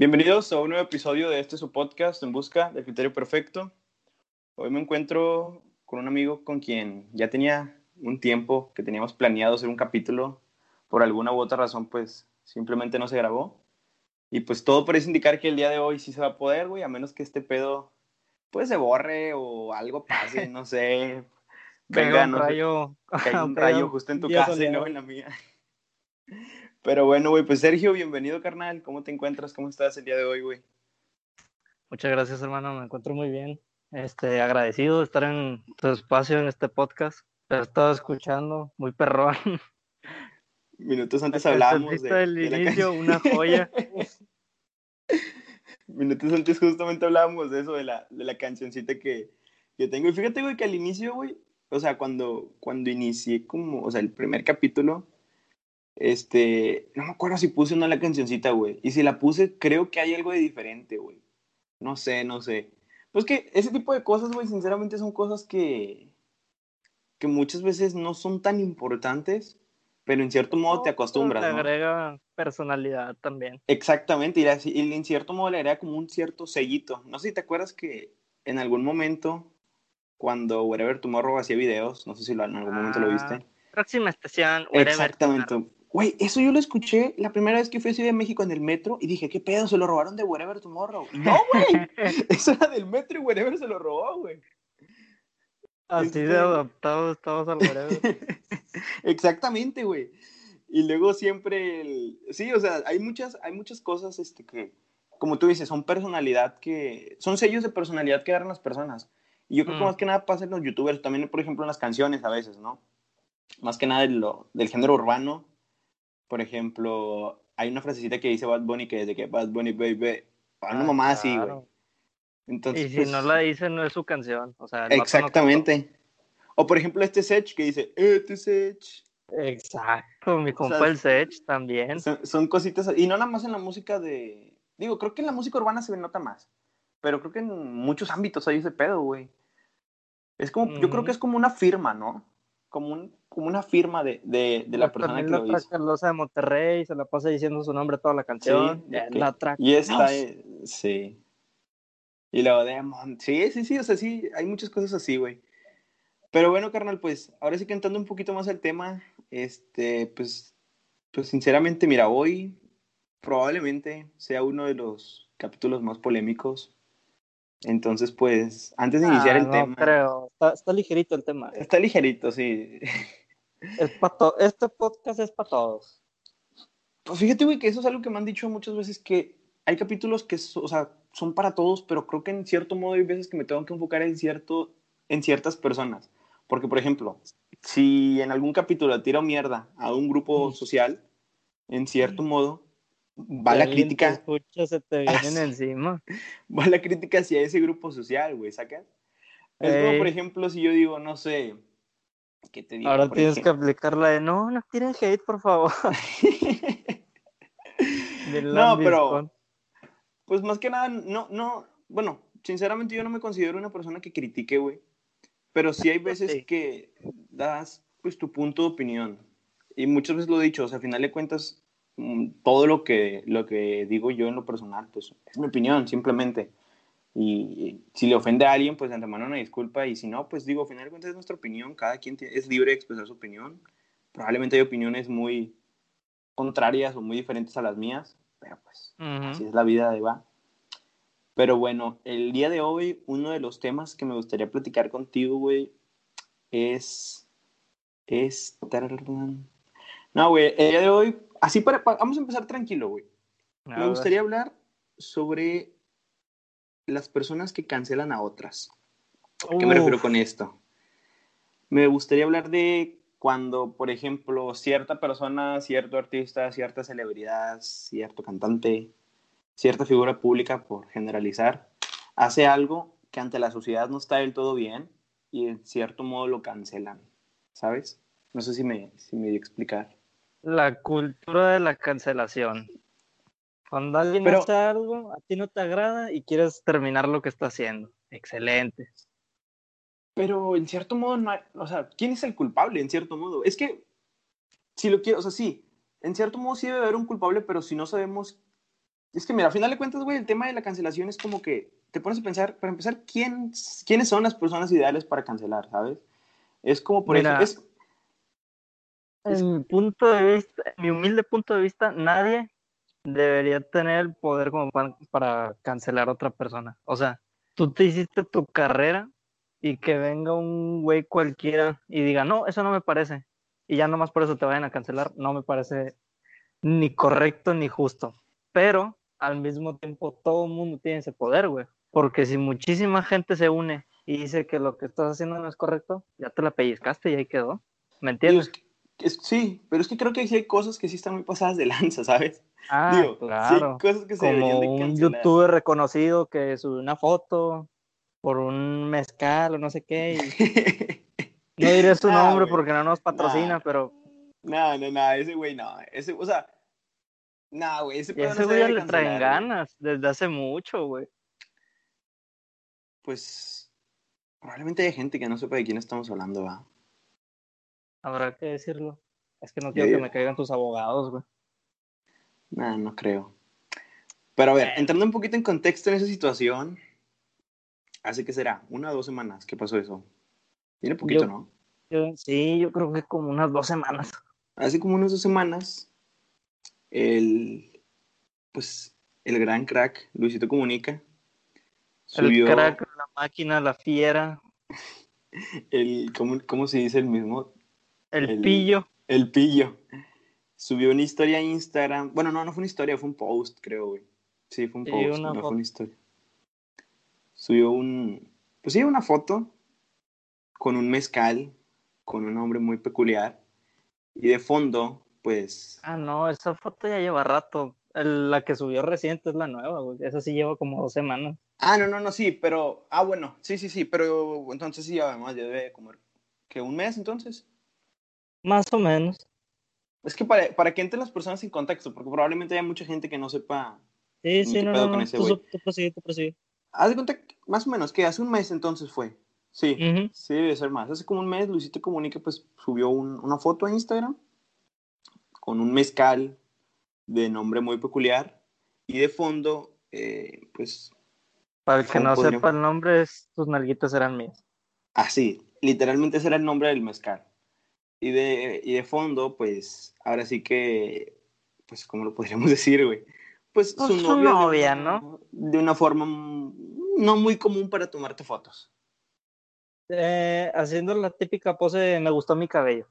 Bienvenidos a un nuevo episodio de este su podcast en busca del criterio perfecto. Hoy me encuentro con un amigo con quien ya tenía un tiempo que teníamos planeado hacer un capítulo. Por alguna u otra razón, pues simplemente no se grabó. Y pues todo parece indicar que el día de hoy sí se va a poder, güey, a menos que este pedo pues se borre o algo pase, no sé. Venga, un rayo. un rayo justo en tu casa y no en la mía. Pero bueno, güey, pues Sergio, bienvenido, carnal. ¿Cómo te encuentras? ¿Cómo estás el día de hoy, güey? Muchas gracias, hermano. Me encuentro muy bien. Este, agradecido de estar en tu espacio en este podcast. Te he estado escuchando, muy perrón. Minutos antes hablábamos de, del inicio, una joya. Minutos antes justamente hablábamos de eso, de la, de la cancioncita que, que tengo. Y fíjate, güey, que al inicio, güey, o sea, cuando, cuando inicié como, o sea, el primer capítulo, este, no me acuerdo si puse o no la cancioncita, güey. Y si la puse, creo que hay algo de diferente, güey. No sé, no sé. Pues que ese tipo de cosas, güey, sinceramente son cosas que, que muchas veces no son tan importantes, pero en cierto modo te acostumbras. Te ¿no? agrega personalidad también. Exactamente, y, y en cierto modo le agrega como un cierto sellito. No sé si te acuerdas que en algún momento, cuando Wherever Tomorrow hacía videos, no sé si en algún momento lo viste. Ah, próxima estación, Wherever Exactamente. Güey, eso yo lo escuché la primera vez que fui a Ciudad de México en el metro y dije, ¿qué pedo? Se lo robaron de Wherever Tomorrow. No, güey. eso era del metro y Wherever se lo robó, güey. Así de adaptados estamos al Wherever. Exactamente, güey. Y luego siempre, el... sí, o sea, hay muchas, hay muchas cosas este, que, como tú dices, son personalidad que, son sellos de personalidad que dan las personas. Y yo creo que más que nada pasa en los youtubers, también, por ejemplo, en las canciones a veces, ¿no? Más que nada lo, del género urbano por ejemplo, hay una frasecita que dice Bad Bunny que es de que Bad Bunny, baby, a una ah, mamá así, güey. Entonces, y si no pues la dice, no es su canción. O sea, exactamente. o por ejemplo, este Sech que dice, este Sech. Exacto, mi compa el Sech también. Son, cositas, y no nada más en la música de. Digo, creo que en la música urbana se nota más. Pero creo que en muchos ámbitos hay ese pedo, güey. Es como, yo creo que es como una firma, ¿no? Como, un, como una firma de, de, de la persona que lo hizo. Carlosa de Monterrey, se la pasa diciendo su nombre toda la canción. Sí, la y esta, sí. Y luego de sí, sí, sí, o sea, sí, hay muchas cosas así, güey. Pero bueno, carnal, pues ahora sí que entrando un poquito más al tema, este, pues, pues sinceramente, mira, hoy probablemente sea uno de los capítulos más polémicos entonces, pues, antes de iniciar el ah, no tema. creo, está, ligerito el tema. Está ligerito, sí. Es este podcast es para todos. Pues fíjate, güey, que eso es algo que me han dicho muchas veces que hay capítulos que, o sea, son para todos, pero creo que en cierto modo hay veces que me tengo que enfocar en, cierto, en ciertas personas. Porque, por ejemplo, si en algún capítulo tiro mierda a un grupo social, en cierto modo, va la crítica. Escucha, se te vienen encima. Va la crítica hacia ese grupo social, güey, ¿sacas? Es como, por ejemplo, si yo digo, no sé, ¿qué te digo? Ahora tienes que aplicar la de, no, no tiren hate, por favor. no, pero, pues más que nada, no, no, bueno, sinceramente yo no me considero una persona que critique, güey. Pero sí hay veces que das, pues, tu punto de opinión. Y muchas veces lo he dicho, o sea, a final de cuentas, todo lo que, lo que digo yo en lo personal, pues es mi opinión, simplemente. Y, si le ofende a alguien, pues de antemano una disculpa. Y si no, pues digo, al final de cuentas es nuestra opinión. Cada quien es libre de expresar su opinión. Probablemente hay opiniones muy contrarias o muy diferentes a las mías, pero pues así es la vida de va. Pero bueno, el día de hoy, uno de los temas que me gustaría platicar contigo, güey, es. Es. No, güey, el día de hoy así para, vamos a empezar tranquilo, güey. Me gustaría hablar sobre las personas que cancelan a otras. ¿Qué me refiero con esto? Me gustaría hablar de cuando, por ejemplo, cierta persona, cierto artista, cierta celebridad, cierto cantante, cierta figura pública, por generalizar, hace algo que ante la sociedad no está del todo bien y en cierto modo lo cancelan, ¿sabes? No sé si me, si me di a explicar. La cultura de la cancelación. Cuando alguien hace algo, a ti no te agrada y quieres terminar lo que está haciendo. Excelente. Pero en cierto modo, no o sea, ¿quién es el culpable? En cierto modo. Es que, si lo quiero, o sea, sí, en cierto modo sí debe haber un culpable, pero si no sabemos Es que, mira, al final de cuentas, güey, el tema de la cancelación es como que te pones a pensar, para empezar, ¿quién, ¿quiénes son las personas ideales para cancelar, sabes? Es como por eso. Es, en mi punto de vista, en mi humilde punto de vista, nadie debería tener el poder como para, cancelar a otra persona. O sea, tú te hiciste tu carrera y que venga un güey cualquiera y diga, no, eso no me parece. Y ya nomás por eso te vayan a cancelar, no me parece ni correcto ni justo. Pero al mismo tiempo todo el mundo tiene ese poder, güey. Porque si muchísima gente se une y dice que lo que estás haciendo no es correcto, ya te la pellizcaste y ahí quedó. ¿Me entiendes? Sí, pero es que creo que hay cosas que sí están muy pasadas de lanza, ¿sabes? Ah, claro. cosas que se Como un youtuber reconocido que sube una foto por un mezcal o no sé qué. no diré su nombre porque no nos patrocina, pero... No, no, no, ese güey no. Ese, o sea, no, güey, ese, ese güey le traen ganas desde hace mucho, güey. Pues probablemente hay gente que no sepa de quién estamos hablando, ¿va? Habrá que decirlo. Es que no quiero que me caigan tus abogados, güey. No, no creo. Pero a ver, entrando un poquito en contexto en esa situación, hace que será una o dos semanas que pasó eso. Tiene poquito, ¿no? sí, yo creo que como unas dos semanas. Hace como unas dos semanas, el, pues, el gran crack, Luisito Comunica, subió... El crack, la máquina, la fiera. El, ¿cómo, ¿Cómo se dice el mismo? El, pillo. El pillo. Subió una historia a Instagram. Bueno, no, no fue una historia, fue un post, creo, güey. Sí, fue un post, no fue una historia. Subió un. Pues sí, una foto con un mezcal, con un nombre muy peculiar. Y de fondo, pues. Ah, no, esa foto ya lleva rato. la que subió reciente es la nueva, güey. Esa sí lleva como dos semanas. Ah, no, no, no, sí, pero. Ah, bueno, sí, sí, sí, pero entonces sí, además ya debe comer. ¿Que un mes entonces? Más o menos. Es que para, para que entren las personas en contexto, porque probablemente haya mucha gente que no sepa. Sí, sí, no, no, no. Tú, prosigue, tú Haz de cuenta, más o menos, que hace un mes entonces fue. Sí, sí debe ser más. Hace como un mes Luisito Comunica pues subió una foto a Instagram con un mezcal de nombre muy peculiar y de fondo, eh, pues... Para el que no sepa el nombre, tus nalguitas eran mías. Ah, sí, literalmente ese era el nombre del mezcal. Y de, y de fondo, pues, ahora sí que, pues, ¿cómo lo podríamos decir, güey? Pues, pues su, novia, ¿no? De una forma no muy común para tomarte fotos. Eh, haciendo la típica pose de me gustó mi cabello.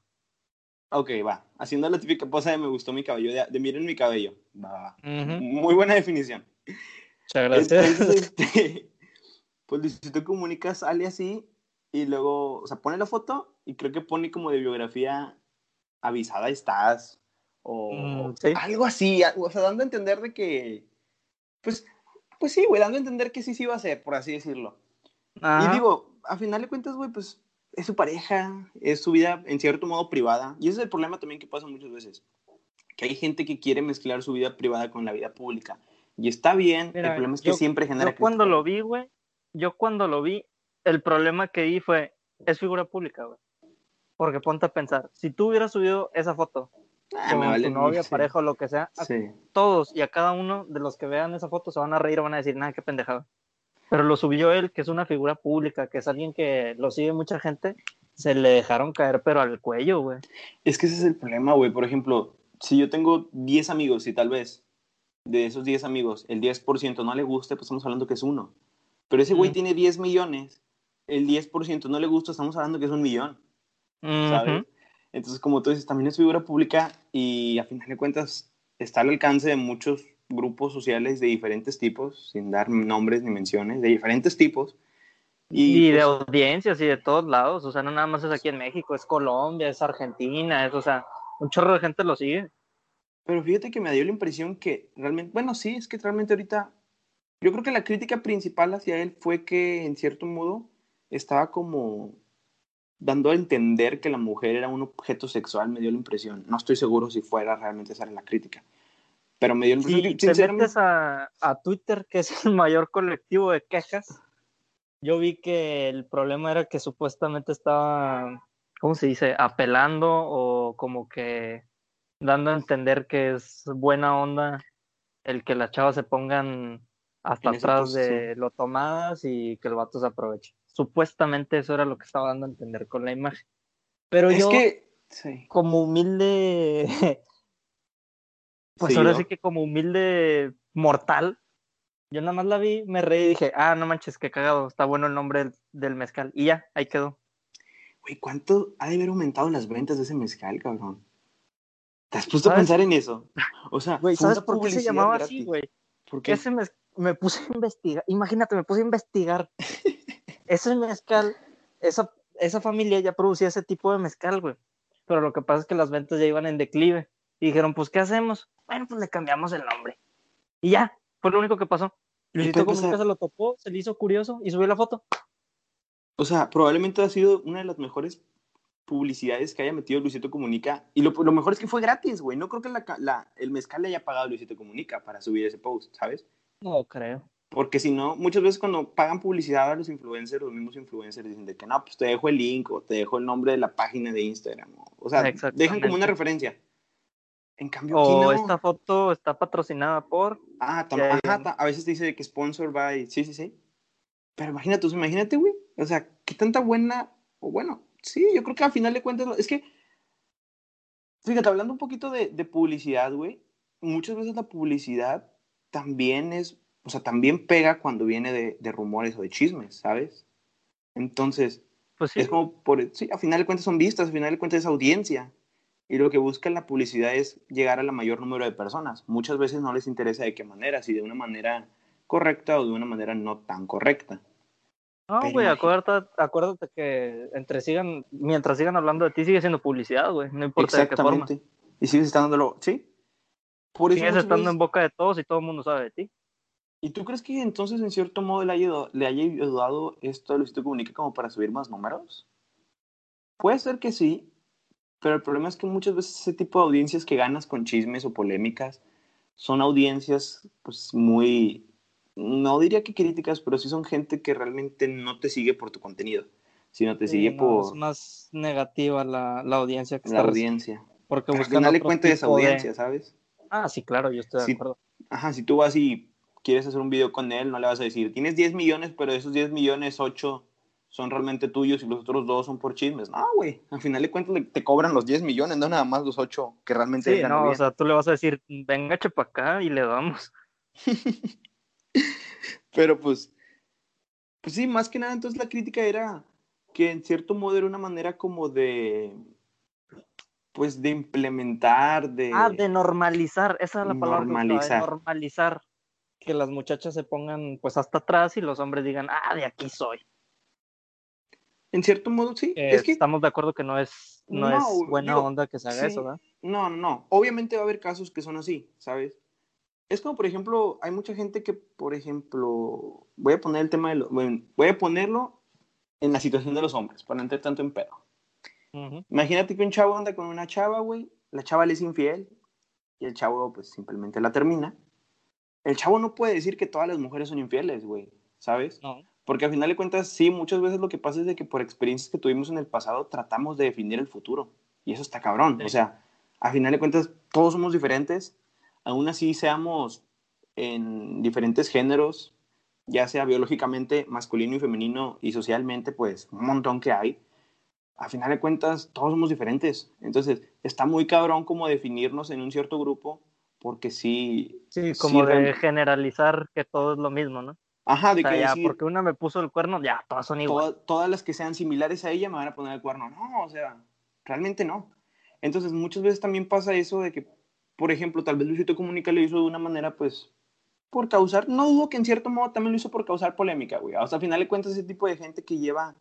Ok, va. Haciendo la típica pose de me gustó mi cabello, de, miren mi cabello. Va, va. Muy buena definición. Muchas gracias. este, pues Luisito Comunica sale así y luego, o sea, pone la foto y creo que pone como de biografía avisada estás o mm, algo así, o sea, dando a entender de que, pues, pues sí, güey, dando a entender que sí sí iba a ser, por así decirlo. Y digo, a final de cuentas, güey, pues es su pareja, es su vida en cierto modo privada. Y ese es el problema también que pasa muchas veces. Que hay gente que quiere mezclar su vida privada con la vida pública. Y está bien, el problema es que siempre genera... Yo cuando lo vi, güey, yo cuando lo vi, el problema que vi fue, es figura pública, güey. Porque ponte a pensar, si tú hubieras subido esa foto ah, con tu novia, pareja o lo que sea, todos y a cada uno de los que vean esa foto se van a reír, van a decir, nada, qué pendejada. Pero lo subió él, que es una figura pública, que es alguien que lo sigue mucha gente, se le dejaron caer, pero al cuello, güey. Es que ese es el problema, güey. Por ejemplo, si yo tengo 10 amigos y tal vez de esos 10 amigos el 10% no le guste, pues estamos hablando que es uno. Pero ese güey tiene 10 millones el 10% no le gusta, estamos hablando que es un millón, ¿sabes? Entonces, como tú dices, también es figura pública y a final de cuentas está al alcance de muchos grupos sociales de diferentes tipos, sin dar nombres ni menciones, de diferentes tipos. Y, de pues audiencias y de todos lados, o sea, no nada más es aquí en México, es Colombia, es Argentina, es, o sea, un chorro de gente lo sigue. Pero fíjate que me dio la impresión que realmente, bueno, sí, es que realmente ahorita, yo creo que la crítica principal hacia él fue que, en cierto modo, estaba como dando a entender que la mujer era un objeto sexual, me dio la impresión. No estoy seguro si fuera realmente esa la crítica. Pero me dio la impresión. Si te metes a, a Twitter, que es el mayor colectivo de quejas, yo vi que el problema era que supuestamente estaba, ¿cómo se dice? Apelando o como que dando a entender que es buena onda el que las chavas se pongan hasta atrás de lo tomadas y que el vato se aproveche. Supuestamente eso era lo que estaba dando a entender con la imagen. Pero yo, como humilde, pues ahora sí que como humilde mortal, yo nada más la vi, me reí y dije, ah, no manches, qué cagado, está bueno el nombre del, mezcal. Y ya, ahí quedó. Güey, ¿cuánto ha de haber aumentado las ventas de ese mezcal, cabrón? ¿Te has puesto a pensar en eso? O sea, güey, ¿sabes por qué se llamaba así, güey? Porque ese me puse a investigar, imagínate, me puse a investigar. Ese mezcal, esa, esa familia ya producía ese tipo de mezcal, güey. Pero lo que pasa es que las ventas ya iban en declive. Y dijeron, pues, ¿qué hacemos? Bueno, pues le cambiamos el nombre. Y ya, fue lo único que pasó. Luisito Comunica se lo topó, se le hizo curioso y subió la foto. O sea, probablemente ha sido una de las mejores publicidades que haya metido Luisito Comunica. Y lo, lo mejor es que fue gratis, güey. No creo que la, la, el mezcal le haya pagado a Luisito Comunica para subir ese post, ¿sabes? No creo. Porque si no, muchas veces cuando pagan publicidad a los influencers, los mismos influencers dicen de que no, pues te dejo el link o te dejo el nombre de la página de Instagram. O, sea, dejan como una referencia. En cambio, o esta foto está patrocinada por. Ah, a veces te dice que sponsor by. Sí, sí, sí. Pero imagínate, imagínate, güey. O sea, qué tanta buena. O bueno, sí, yo creo que al final de cuentas. Es que. Fíjate, hablando un poquito de, de publicidad, güey. Muchas veces la publicidad también es. O sea, también pega cuando viene de, de rumores o de chismes, ¿sabes? Entonces. Pues sí. Es como por. Sí, al final de cuentas son vistas, al final de cuentas es audiencia y lo que busca la publicidad es llegar a la mayor número de personas. Muchas veces no les interesa de qué manera, si de una manera correcta o de una manera no tan correcta. No, güey, acuérdate, acuérdate que entre sigan, mientras sigan hablando de ti, sigue siendo publicidad, güey. No importa de qué forma. Y sigues estando, ¿sí? Por sigues estando en boca de todos y todo el mundo sabe de ti. ¿Y tú crees que entonces, en cierto modo, le haya, le haya ayudado esto a Luisito Comunica como para subir más números? Puede ser que sí, pero el problema es que muchas veces ese tipo de audiencias que ganas con chismes o polémicas son audiencias pues muy, no diría que críticas, pero sí son gente que realmente no te sigue por tu contenido, sino te sigue por... Es más negativa la, la audiencia que La audiencia. Porque buscan al final le cuenta esa audiencia, ¿sabes? Ah, sí, claro, yo estoy de acuerdo. Ajá, si tú vas y quieres hacer un video con él, no le vas a decir, tienes 10 millones, pero de esos 10 millones, 8 son realmente tuyos y los otros dos son por chismes. No, güey, al final de cuentas te cobran los 10 millones, no nada más los 8 que realmente Sí, no, o sea, tú le vas a decir, venga, chepa acá y le damos. Pero pues, pues sí, más que nada, entonces la crítica era que en cierto modo era una manera como de, pues de implementar, de... Ah, de normalizar, esa es la palabra. Normalizar. normalizar. Que las muchachas se pongan pues hasta atrás y los hombres digan, ah, de aquí soy. En cierto modo, sí. es que estamos de acuerdo que no es, no, es buena onda que se haga eso, ¿verdad? No, no, no. Obviamente va a haber casos que son así, ¿sabes? Es como, por ejemplo, hay mucha gente que, por ejemplo, voy a poner el tema de lo, bueno, voy a ponerlo en la situación de los hombres, para no entrar tanto en pedo. Imagínate que un chavo anda con una chava, güey, la chava le es infiel y el chavo, pues, simplemente la termina. El chavo no puede decir que todas las mujeres son infieles, güey, ¿sabes? No. Porque al final de cuentas, sí, muchas veces lo que pasa es de que por experiencias que tuvimos en el pasado tratamos de definir el futuro. Y eso está cabrón. O sea, al final de cuentas, todos somos diferentes. Aún así, seamos en diferentes géneros, ya sea biológicamente masculino y femenino y socialmente, pues un montón que hay. Al final de cuentas, todos somos diferentes. Entonces, está muy cabrón como definirnos en un cierto grupo, porque sí. Sí, como de generalizar que todo es lo mismo, ¿no? Ajá, de que ya, porque una me puso el cuerno, ya, todas son iguales. todas las que sean similares a ella me van a poner el cuerno. No, o sea, realmente no. Entonces, muchas veces también pasa eso de que, por ejemplo, tal vez Luisito Comunica lo hizo de una manera, pues, por causar, no dudo que en cierto modo también lo hizo por causar polémica, güey. O sea, al final de cuentas, ese tipo de gente que lleva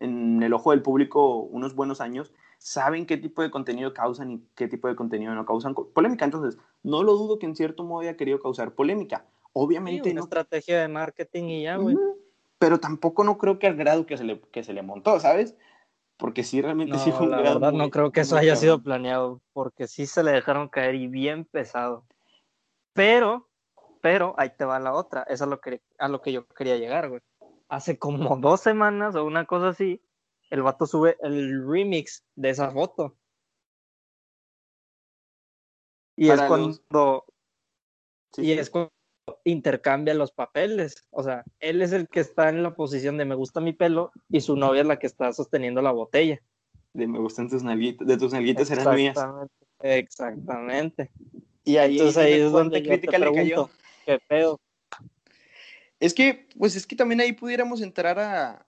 en el ojo del público unos buenos años, saben qué tipo de contenido causan y qué tipo de contenido no causan polémica. Entonces, no lo dudo que en cierto modo haya querido causar polémica. Obviamente una estrategia de marketing y ya, güey. Pero tampoco no creo que al grado que se le, que se le montó, ¿sabes? Porque sí, realmente sí fue un la verdad, no creo que eso haya sido planeado, porque sí se le dejaron caer y bien pesado. Pero, pero, ahí te va la otra. Eso es lo que, a lo que yo quería llegar, güey. Hace como dos semanas o una cosa así, el vato sube el remix de esa foto. Y es cuando, y es cuando intercambia los papeles. O sea, él es el que está en la posición de me gusta mi pelo y su novia es la que está sosteniendo la botella. De me gustan tus nalguitas, de tus nalguitas eran mías. Exactamente. Y ahí, Entonces, ahí es donde crítica le cayó. Qué pedo. Es que, pues es que también ahí pudiéramos entrar a,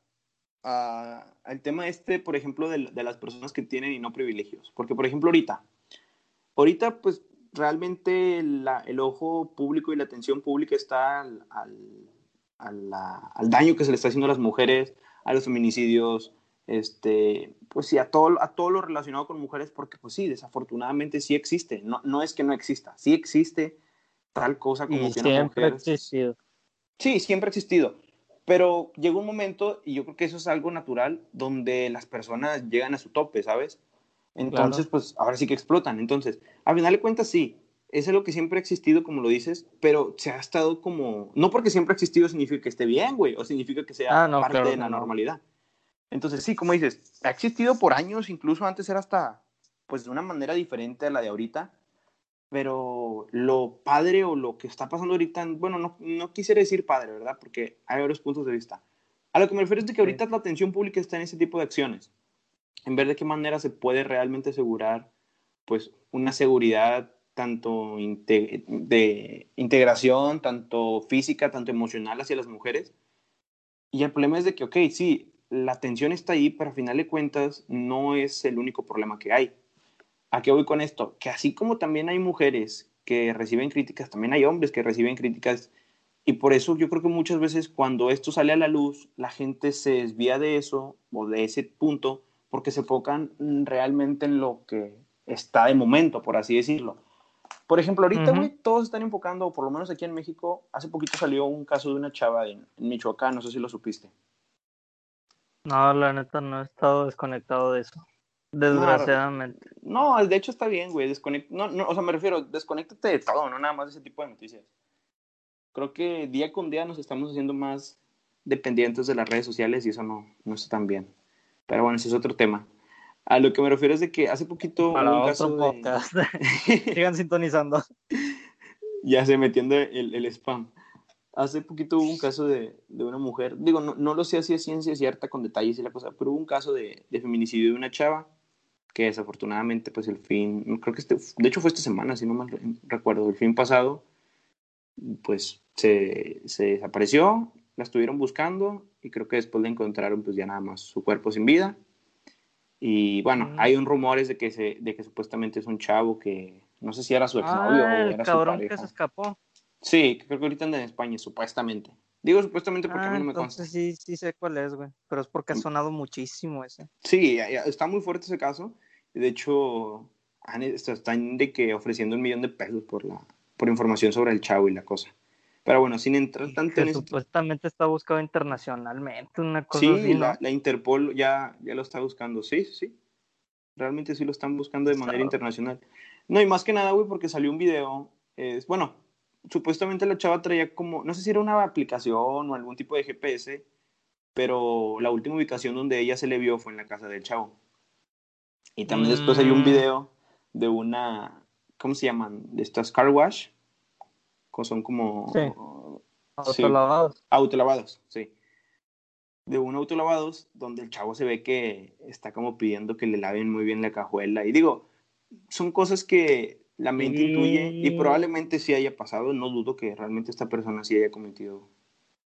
al tema este, por ejemplo, de, las personas que tienen y no privilegios. Porque, por ejemplo, ahorita, ahorita, pues realmente el ojo público y la atención pública está al, al, daño que se le está haciendo a las mujeres, a los feminicidios, este, pues sí, a todo, a todo lo relacionado con mujeres, porque pues sí, desafortunadamente sí existe, no, no es que no exista, sí existe tal cosa como que mujer... Ha existido. Sí, siempre ha existido, pero llega un momento, y yo creo que eso es algo natural, donde las personas llegan a su tope, ¿sabes? Entonces, pues ahora sí que explotan. Entonces, a final de cuentas, sí, es lo que siempre ha existido, como lo dices, pero se ha estado como. No porque siempre ha existido significa que esté bien, güey, o significa que sea ah, parte de la normalidad. Entonces, sí, como dices, ha existido por años, incluso antes era hasta, pues, de una manera diferente a la de ahorita, pero lo padre o lo que está pasando ahorita, bueno, no, no quisiera decir padre, ¿verdad? Porque hay varios puntos de vista. A lo que me refiero es de que ahorita la atención pública está en ese tipo de acciones en ver de qué manera se puede realmente asegurar pues una seguridad tanto de integración, tanto física, tanto emocional hacia las mujeres. Y el problema es de que, ok, sí, la atención está ahí, pero a final de cuentas no es el único problema que hay. ¿A qué voy con esto? Que así como también hay mujeres que reciben críticas, también hay hombres que reciben críticas. Y por eso yo creo que muchas veces cuando esto sale a la luz, la gente se desvía de eso o de ese punto porque se enfocan realmente en lo que está de momento, por así decirlo. Por ejemplo, ahorita, güey, todos están enfocando, por lo menos aquí en México, hace poquito salió un caso de una chava en, Michoacán, no sé si lo supiste. No, la neta, no he estado desconectado de eso. Desgraciadamente. No, de hecho está bien, güey. No, no, o sea, me refiero, desconéctate de todo, no nada más de ese tipo de noticias. Creo que día con día nos estamos haciendo más dependientes de las redes sociales y eso no, no está tan bien. Pero bueno, ese es otro tema. A lo que me refiero es de que hace poquito Para un caso podcast. Sigan sintonizando. ya se metiendo el, el, spam. Hace poquito hubo un caso de, de una mujer, digo, no, no, lo sé si es ciencia cierta con detalles y la cosa, pero hubo un caso de, de, feminicidio de una chava que desafortunadamente, pues el fin, creo que este, de hecho fue esta semana, si no mal recuerdo, el fin pasado, pues se, se desapareció, la estuvieron buscando y creo que después la encontraron pues ya nada más su cuerpo sin vida. Y bueno, mm. hay un rumores de que, se, de que supuestamente es un chavo que no sé si era su exnovio ah, o era el cabrón que se escapó. Sí, creo que ahorita anda en España, supuestamente. Digo supuestamente porque a mí no me consta. Sí, sí sé cuál es, güey. Pero es porque ha mm. sonado muchísimo ese. Sí, está muy fuerte ese caso. De hecho, están de que ofreciendo un millón de pesos por la por información sobre el chavo y la cosa. Pero bueno, sin entrar tanto en Supuestamente está buscado internacionalmente, una cosa sí, la, Interpol ya, ya lo está buscando, sí, sí. Realmente sí lo están buscando de manera internacional. No, y más que nada, güey, porque salió un video. Es, bueno, supuestamente la chava traía como, no sé si era una aplicación o algún tipo de GPS, pero la última ubicación donde ella se le vio fue en la casa del chavo. Y también después hay un mm. video de una, ¿cómo se llaman? De estas car wash son como... Sí. Autolavados. autolavados, sí. De un autolavados donde el chavo se ve que está como pidiendo que le laven muy bien la cajuela. Y digo, son cosas que la mente intuye y probablemente sí haya pasado. No dudo que realmente esta persona sí haya cometido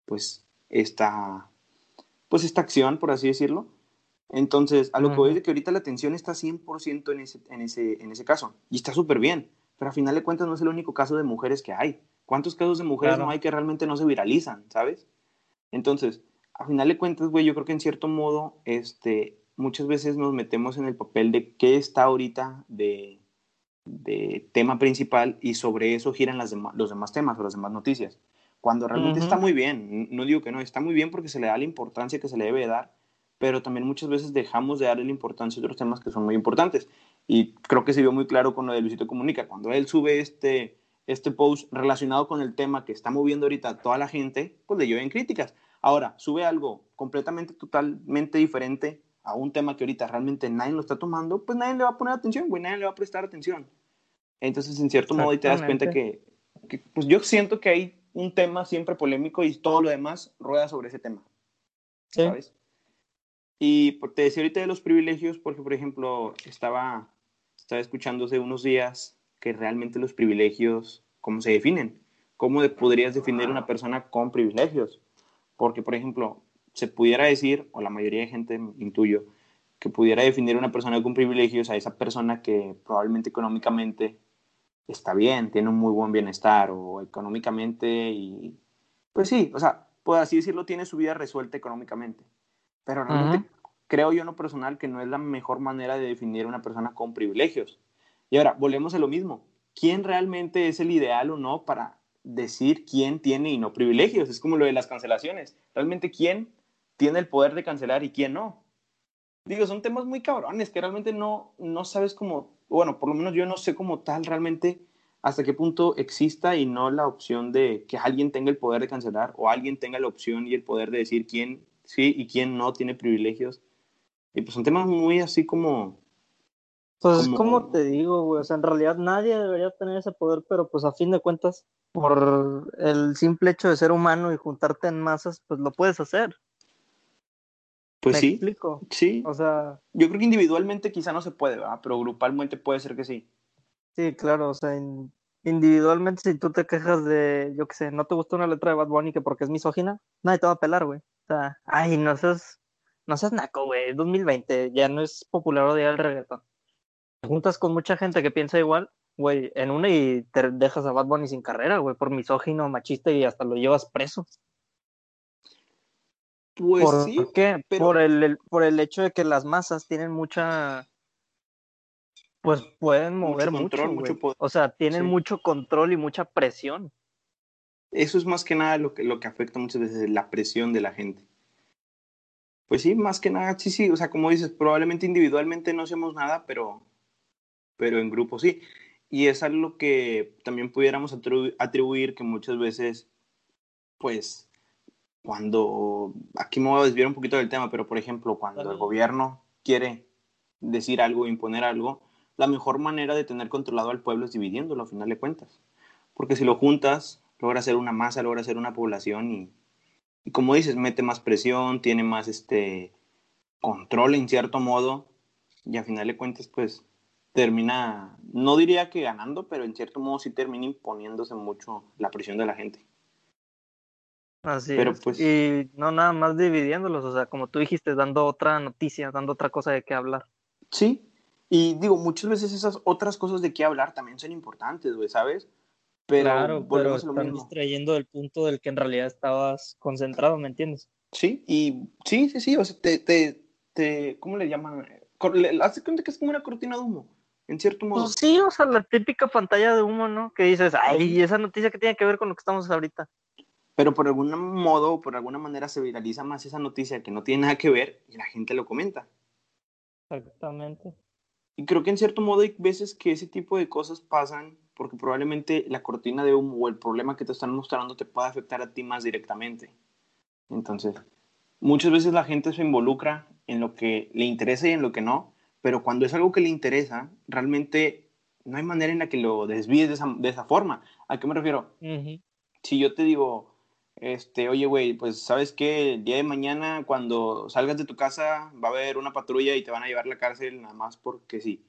pues esta, pues esta acción, por así decirlo. Entonces, a lo que voy de que ahorita la atención está 100% en ese, en, ese, en ese caso. Y está súper bien. Pero a final de cuentas no es el único caso de mujeres que hay. ¿Cuántos casos de mujeres no hay que realmente no se viralizan, sabes? Entonces, a final de cuentas, güey, yo creo que en cierto modo, este, muchas veces nos metemos en el papel de qué está ahorita de, de tema principal y sobre eso giran las los demás temas o las demás noticias. Cuando realmente está muy bien, no digo que no, está muy bien porque se le da la importancia que se le debe dar, pero también muchas veces dejamos de darle la importancia a otros temas que son muy importantes. Y creo que se vio muy claro con lo de Luisito Comunica. Cuando él sube este, este post relacionado con el tema que está moviendo ahorita toda la gente, pues le llueven críticas. Ahora, sube algo completamente, totalmente diferente a un tema que ahorita realmente nadie lo está tomando, pues nadie le va a poner atención, güey, nadie le va a prestar atención. Entonces, en cierto modo, ahí te das cuenta que, porque pues yo siento que hay un tema siempre polémico y todo lo demás rueda sobre ese tema. ¿Sabes? Y te decía ahorita de los privilegios, porque por ejemplo, estaba, estaba escuchando hace unos días que realmente los privilegios, ¿cómo se definen? ¿Cómo podrías definir una persona con privilegios? Porque, por ejemplo, se pudiera decir, o la mayoría de gente intuyo, que pudiera definir una persona con privilegios a esa persona que probablemente económicamente está bien, tiene un muy buen bienestar o económicamente y pues sí, o sea, por así decirlo, tiene su vida resuelta económicamente. Pero realmente creo yo en lo personal que no es la mejor manera de definir una persona con privilegios. Y ahora, volvemos a lo mismo. ¿Quién realmente es el ideal o no para decir quién tiene y no privilegios? Es como lo de las cancelaciones. Realmente, ¿quién tiene el poder de cancelar y quién no? Digo, son temas muy cabrones que realmente no, no sabes cómo, bueno, por lo menos yo no sé cómo tal realmente hasta qué punto exista y no la opción de que alguien tenga el poder de cancelar o alguien tenga la opción y el poder de decir quién sí y quién no tiene privilegios. Y pues son temas muy así como... Pues como te digo, güey, o sea, en realidad nadie debería tener ese poder, pero pues a fin de cuentas, por el simple hecho de ser humano y juntarte en masas, pues lo puedes hacer. Pues sí. Explico? Sí. O sea. Yo creo que individualmente quizá no se puede, ¿verdad? Pero grupalmente puede ser que sí. Sí, claro, o sea, individualmente si tú te quejas de, yo qué sé, no te gusta una letra de Bad Bunny que porque es misógina, nadie te va a pelar, güey. O sea, ay, no seas, no seas naco, güey, 2020, ya no es popular odiar el reggaetón. Te juntas con mucha gente que piensa igual, güey, en una y te dejas a Bad Bunny sin carrera, güey, por misógino, machista y hasta lo llevas preso. Pues ¿Por sí. qué? Por, el, por el hecho de que las masas tienen mucha. Pues pueden mover mucho. Control, mucho o sea, tienen mucho control y mucha presión. Eso es más que nada lo que, lo que afecta muchas veces, la presión de la gente. Pues sí, más que nada, sí, sí. O sea, como dices, probablemente individualmente no hacemos nada, pero, pero en grupo sí. Y es algo que también pudiéramos atribuir que muchas veces, pues, cuando, aquí me voy a desviar un poquito del tema, pero por ejemplo, cuando el gobierno quiere decir algo, imponer algo, la mejor manera de tener controlado al pueblo es dividiéndolo, a final de cuentas. Porque si lo juntas, logra ser una masa, logra ser una población y, y como dices, mete más presión, tiene más este control en cierto modo y a final de cuentas, pues termina, no diría que ganando, pero en cierto modo sí termina imponiéndose mucho la presión de la gente. Así Pero Pues... Y no nada más dividiéndolos, o sea, como tú dijiste, dando otra noticia, dando otra cosa de qué hablar. Sí, y digo, muchas veces esas otras cosas de qué hablar también son importantes, güey, ¿sabes? Pero claro, pero están distrayendo del punto del que en realidad estabas concentrado, ¿me entiendes? Sí, y sí, sí, sí, o sea, te, te, te ¿cómo le llaman? Hace cuenta que es como una cortina de humo, en cierto modo. Pues sí, o sea, la típica pantalla de humo, ¿no? Que dices, ay, esa noticia que tiene que ver con lo que estamos ahorita pero por algún modo o por alguna manera se viraliza más esa noticia que no tiene nada que ver y la gente lo comenta. Exactamente. Y creo que en cierto modo hay veces que ese tipo de cosas pasan porque probablemente la cortina de humo o el problema que te están mostrando te pueda afectar a ti más directamente. Entonces, muchas veces la gente se involucra en lo que le interesa y en lo que no, pero cuando es algo que le interesa, realmente no hay manera en la que lo desvíes de esa, de esa forma. ¿A qué me refiero? Si yo te digo, este, oye, güey, pues sabes que el día de mañana cuando salgas de tu casa va a haber una patrulla y te van a llevar a la cárcel nada más porque sí.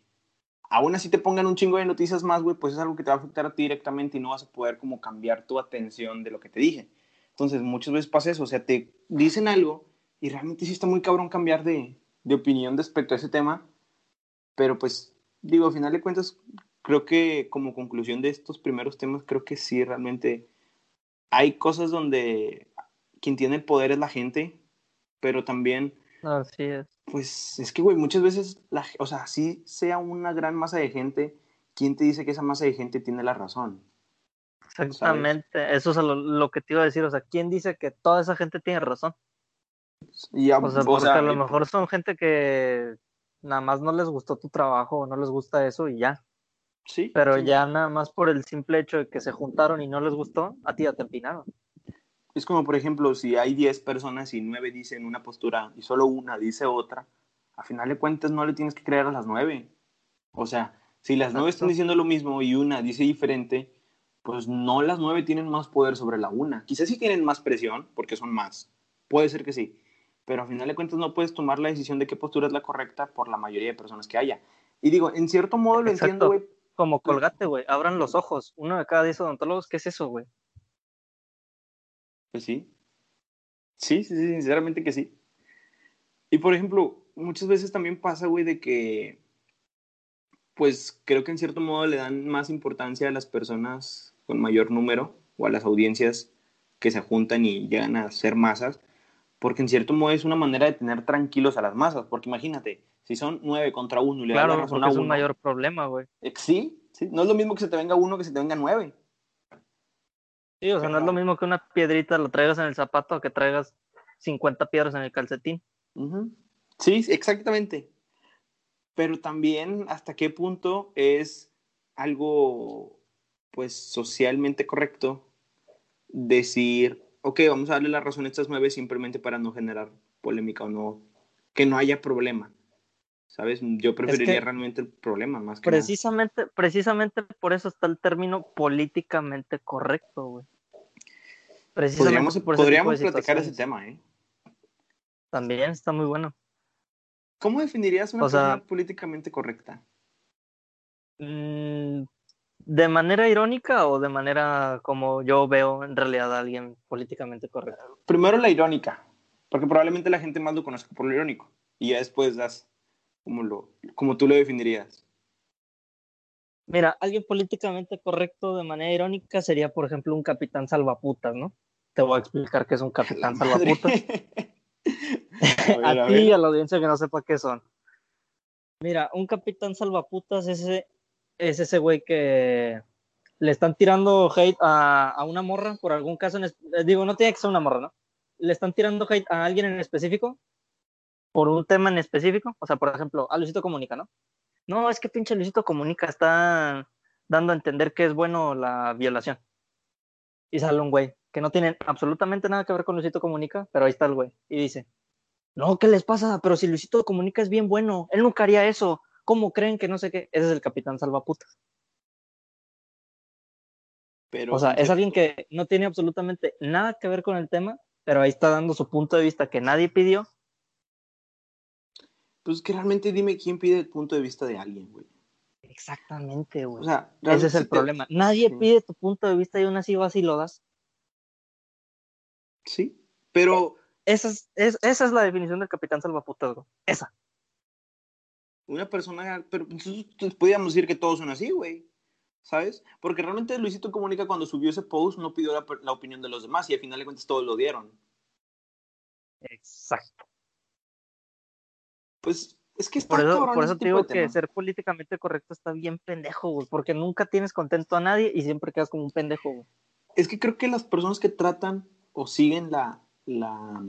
Aún así te pongan un chingo de noticias más, güey, pues es algo que te va a afectar a ti directamente y no vas a poder como cambiar tu atención de lo que te dije. Entonces, muchas veces pasa eso, o sea, te dicen algo y realmente sí está muy cabrón cambiar de, de opinión respecto a ese tema, pero pues digo, al final de cuentas, creo que como conclusión de estos primeros temas, creo que sí, realmente hay cosas donde quien tiene el poder es la gente, pero también... Así es. Pues es que, güey, muchas veces, la, o sea, si sea una gran masa de gente, ¿quién te dice que esa masa de gente tiene la razón? Exactamente, eso es lo, que te iba a decir, o sea, ¿quién dice que toda esa gente tiene razón? Y o sea, porque a lo mejor son gente que nada más no les gustó tu trabajo o no les gusta eso y ya. Sí. Pero ya nada más por el simple hecho de que se juntaron y no les gustó, a ti ya te empinaron. Es como, por ejemplo, si hay 10 personas y 9 dicen una postura y solo una dice otra, a final de cuentas no le tienes que creer a las 9. O sea, si las 9 están diciendo lo mismo y una dice diferente, pues no las nueve tienen más poder sobre la una. Quizás sí tienen más presión, porque son más. Puede ser que sí. Pero al final de cuentas no puedes tomar la decisión de qué postura es la correcta por la mayoría de personas que haya. Y digo, en cierto modo lo entiendo, güey. Como colgate, güey. Abran los ojos. Uno de cada diez odontólogos, ¿qué es eso, güey? Pues sí. Sí, sí, sí, sinceramente que sí. Y por ejemplo, muchas veces también pasa, güey, de que, pues creo que en cierto modo le dan más importancia a las personas con mayor número o a las audiencias que se juntan y llegan a ser masas, porque en cierto modo es una manera de tener tranquilos a las masas, porque imagínate, si son nueve contra uno y le claro, razón a uno, es un mayor problema, güey. Eh, sí, sí, no es lo mismo que se te venga uno que se te venga nueve. Sí, o sea, no es lo mismo que una piedrita lo traigas en el zapato o que traigas 50 piedras en el calcetín. Sí, exactamente. Pero también hasta qué punto es algo, pues, socialmente correcto decir, ok, vamos a darle la razón a estas nueve simplemente para no generar polémica o no, que no haya problema. ¿Sabes? Yo preferiría realmente el problema más que precisamente, Precisamente por eso está el término políticamente correcto, güey. Precisamente podríamos, platicar ese tema, ¿eh? También está muy bueno. ¿Cómo definirías una persona políticamente correcta? Mm, ¿De manera irónica o de manera como yo veo en realidad a alguien políticamente correcto? Primero la irónica, porque probablemente la gente más lo conozca por lo irónico. Y ya después das como, lo, como tú lo definirías. Mira, alguien políticamente correcto de manera irónica sería, por ejemplo, un capitán salvaputas, ¿no? Te voy a explicar qué es un capitán salvaputas. a, ti y a la audiencia que no sepa qué son. Mira, un capitán salvaputas es ese, es ese güey que le están tirando hate a, a una morra por algún caso. En, digo, no tiene que ser una morra, ¿no? Le están tirando hate a alguien en específico por un tema en específico. O sea, por ejemplo, a Luisito Comunica, ¿no? No, es que pinche Luisito Comunica está dando a entender que es bueno la violación. Y sale un güey que no tiene absolutamente nada que ver con Luisito Comunica, pero ahí está el güey. Y dice, no, ¿qué les pasa? Pero si Luisito Comunica es bien bueno, él nunca haría eso. ¿Cómo creen que no sé qué? Ese es el capitán salvaputas. Pero, o sea, es alguien que no tiene absolutamente nada que ver con el tema, pero ahí está dando su punto de vista que nadie pidió pues que realmente dime quién pide el punto de vista de alguien, güey. Exactamente, güey. O sea, ese es el problema. Nadie pide tu punto de vista y aún así vas y lo das. Sí, pero. Esa es, esa es la definición del capitán salvaputas, güey. Esa. Una persona. Pero entonces podríamos decir que todos son así, güey. ¿Sabes? Porque realmente Luisito Comunica cuando subió ese post no pidió la, la opinión de los demás y al final de cuentas todos lo dieron. Exacto. Pues es que está por eso, por eso te digo que ser políticamente correcto está bien pendejo, güey, porque nunca tienes contento a nadie y siempre quedas como un pendejo, güey. Es que creo que las personas que tratan o siguen la, la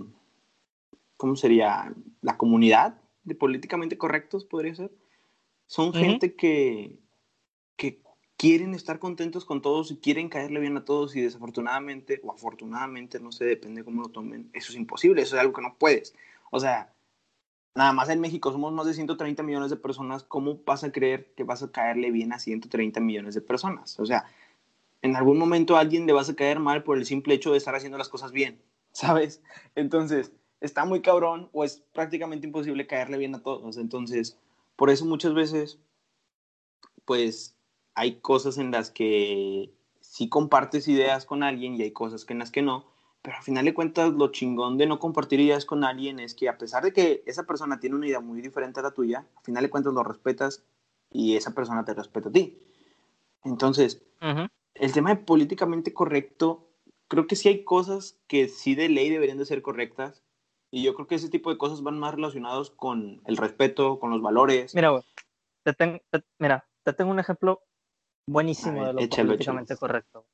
¿cómo sería? La comunidad de políticamente correctos, podría ser. Son gente que, que quieren estar contentos con todos y quieren caerle bien a todos y desafortunadamente o afortunadamente, no sé, depende cómo lo tomen, eso es imposible, eso es algo que no puedes. O sea, Nada más en México somos más de 130 millones de personas. ¿Cómo vas a creer que vas a caerle bien a 130 millones de personas? O sea, en algún momento a alguien le vas a caer mal por el simple hecho de estar haciendo las cosas bien, ¿sabes? Entonces, está muy cabrón o es prácticamente imposible caerle bien a todos. Entonces, por eso muchas veces, pues, hay cosas en las que sí compartes ideas con alguien y hay cosas en las que no pero al final de cuentas, lo chingón de no compartir ideas con alguien es que a pesar de que esa persona tiene una idea muy diferente a la tuya, al final de cuentas lo respetas y esa persona te respeta a ti. Entonces, el tema de políticamente correcto, creo que sí hay cosas que sí de ley deberían de ser correctas. Y yo creo que ese tipo de cosas van más relacionados con el respeto, con los valores. Mira, te, mira, te tengo un ejemplo buenísimo de lo políticamente correcto.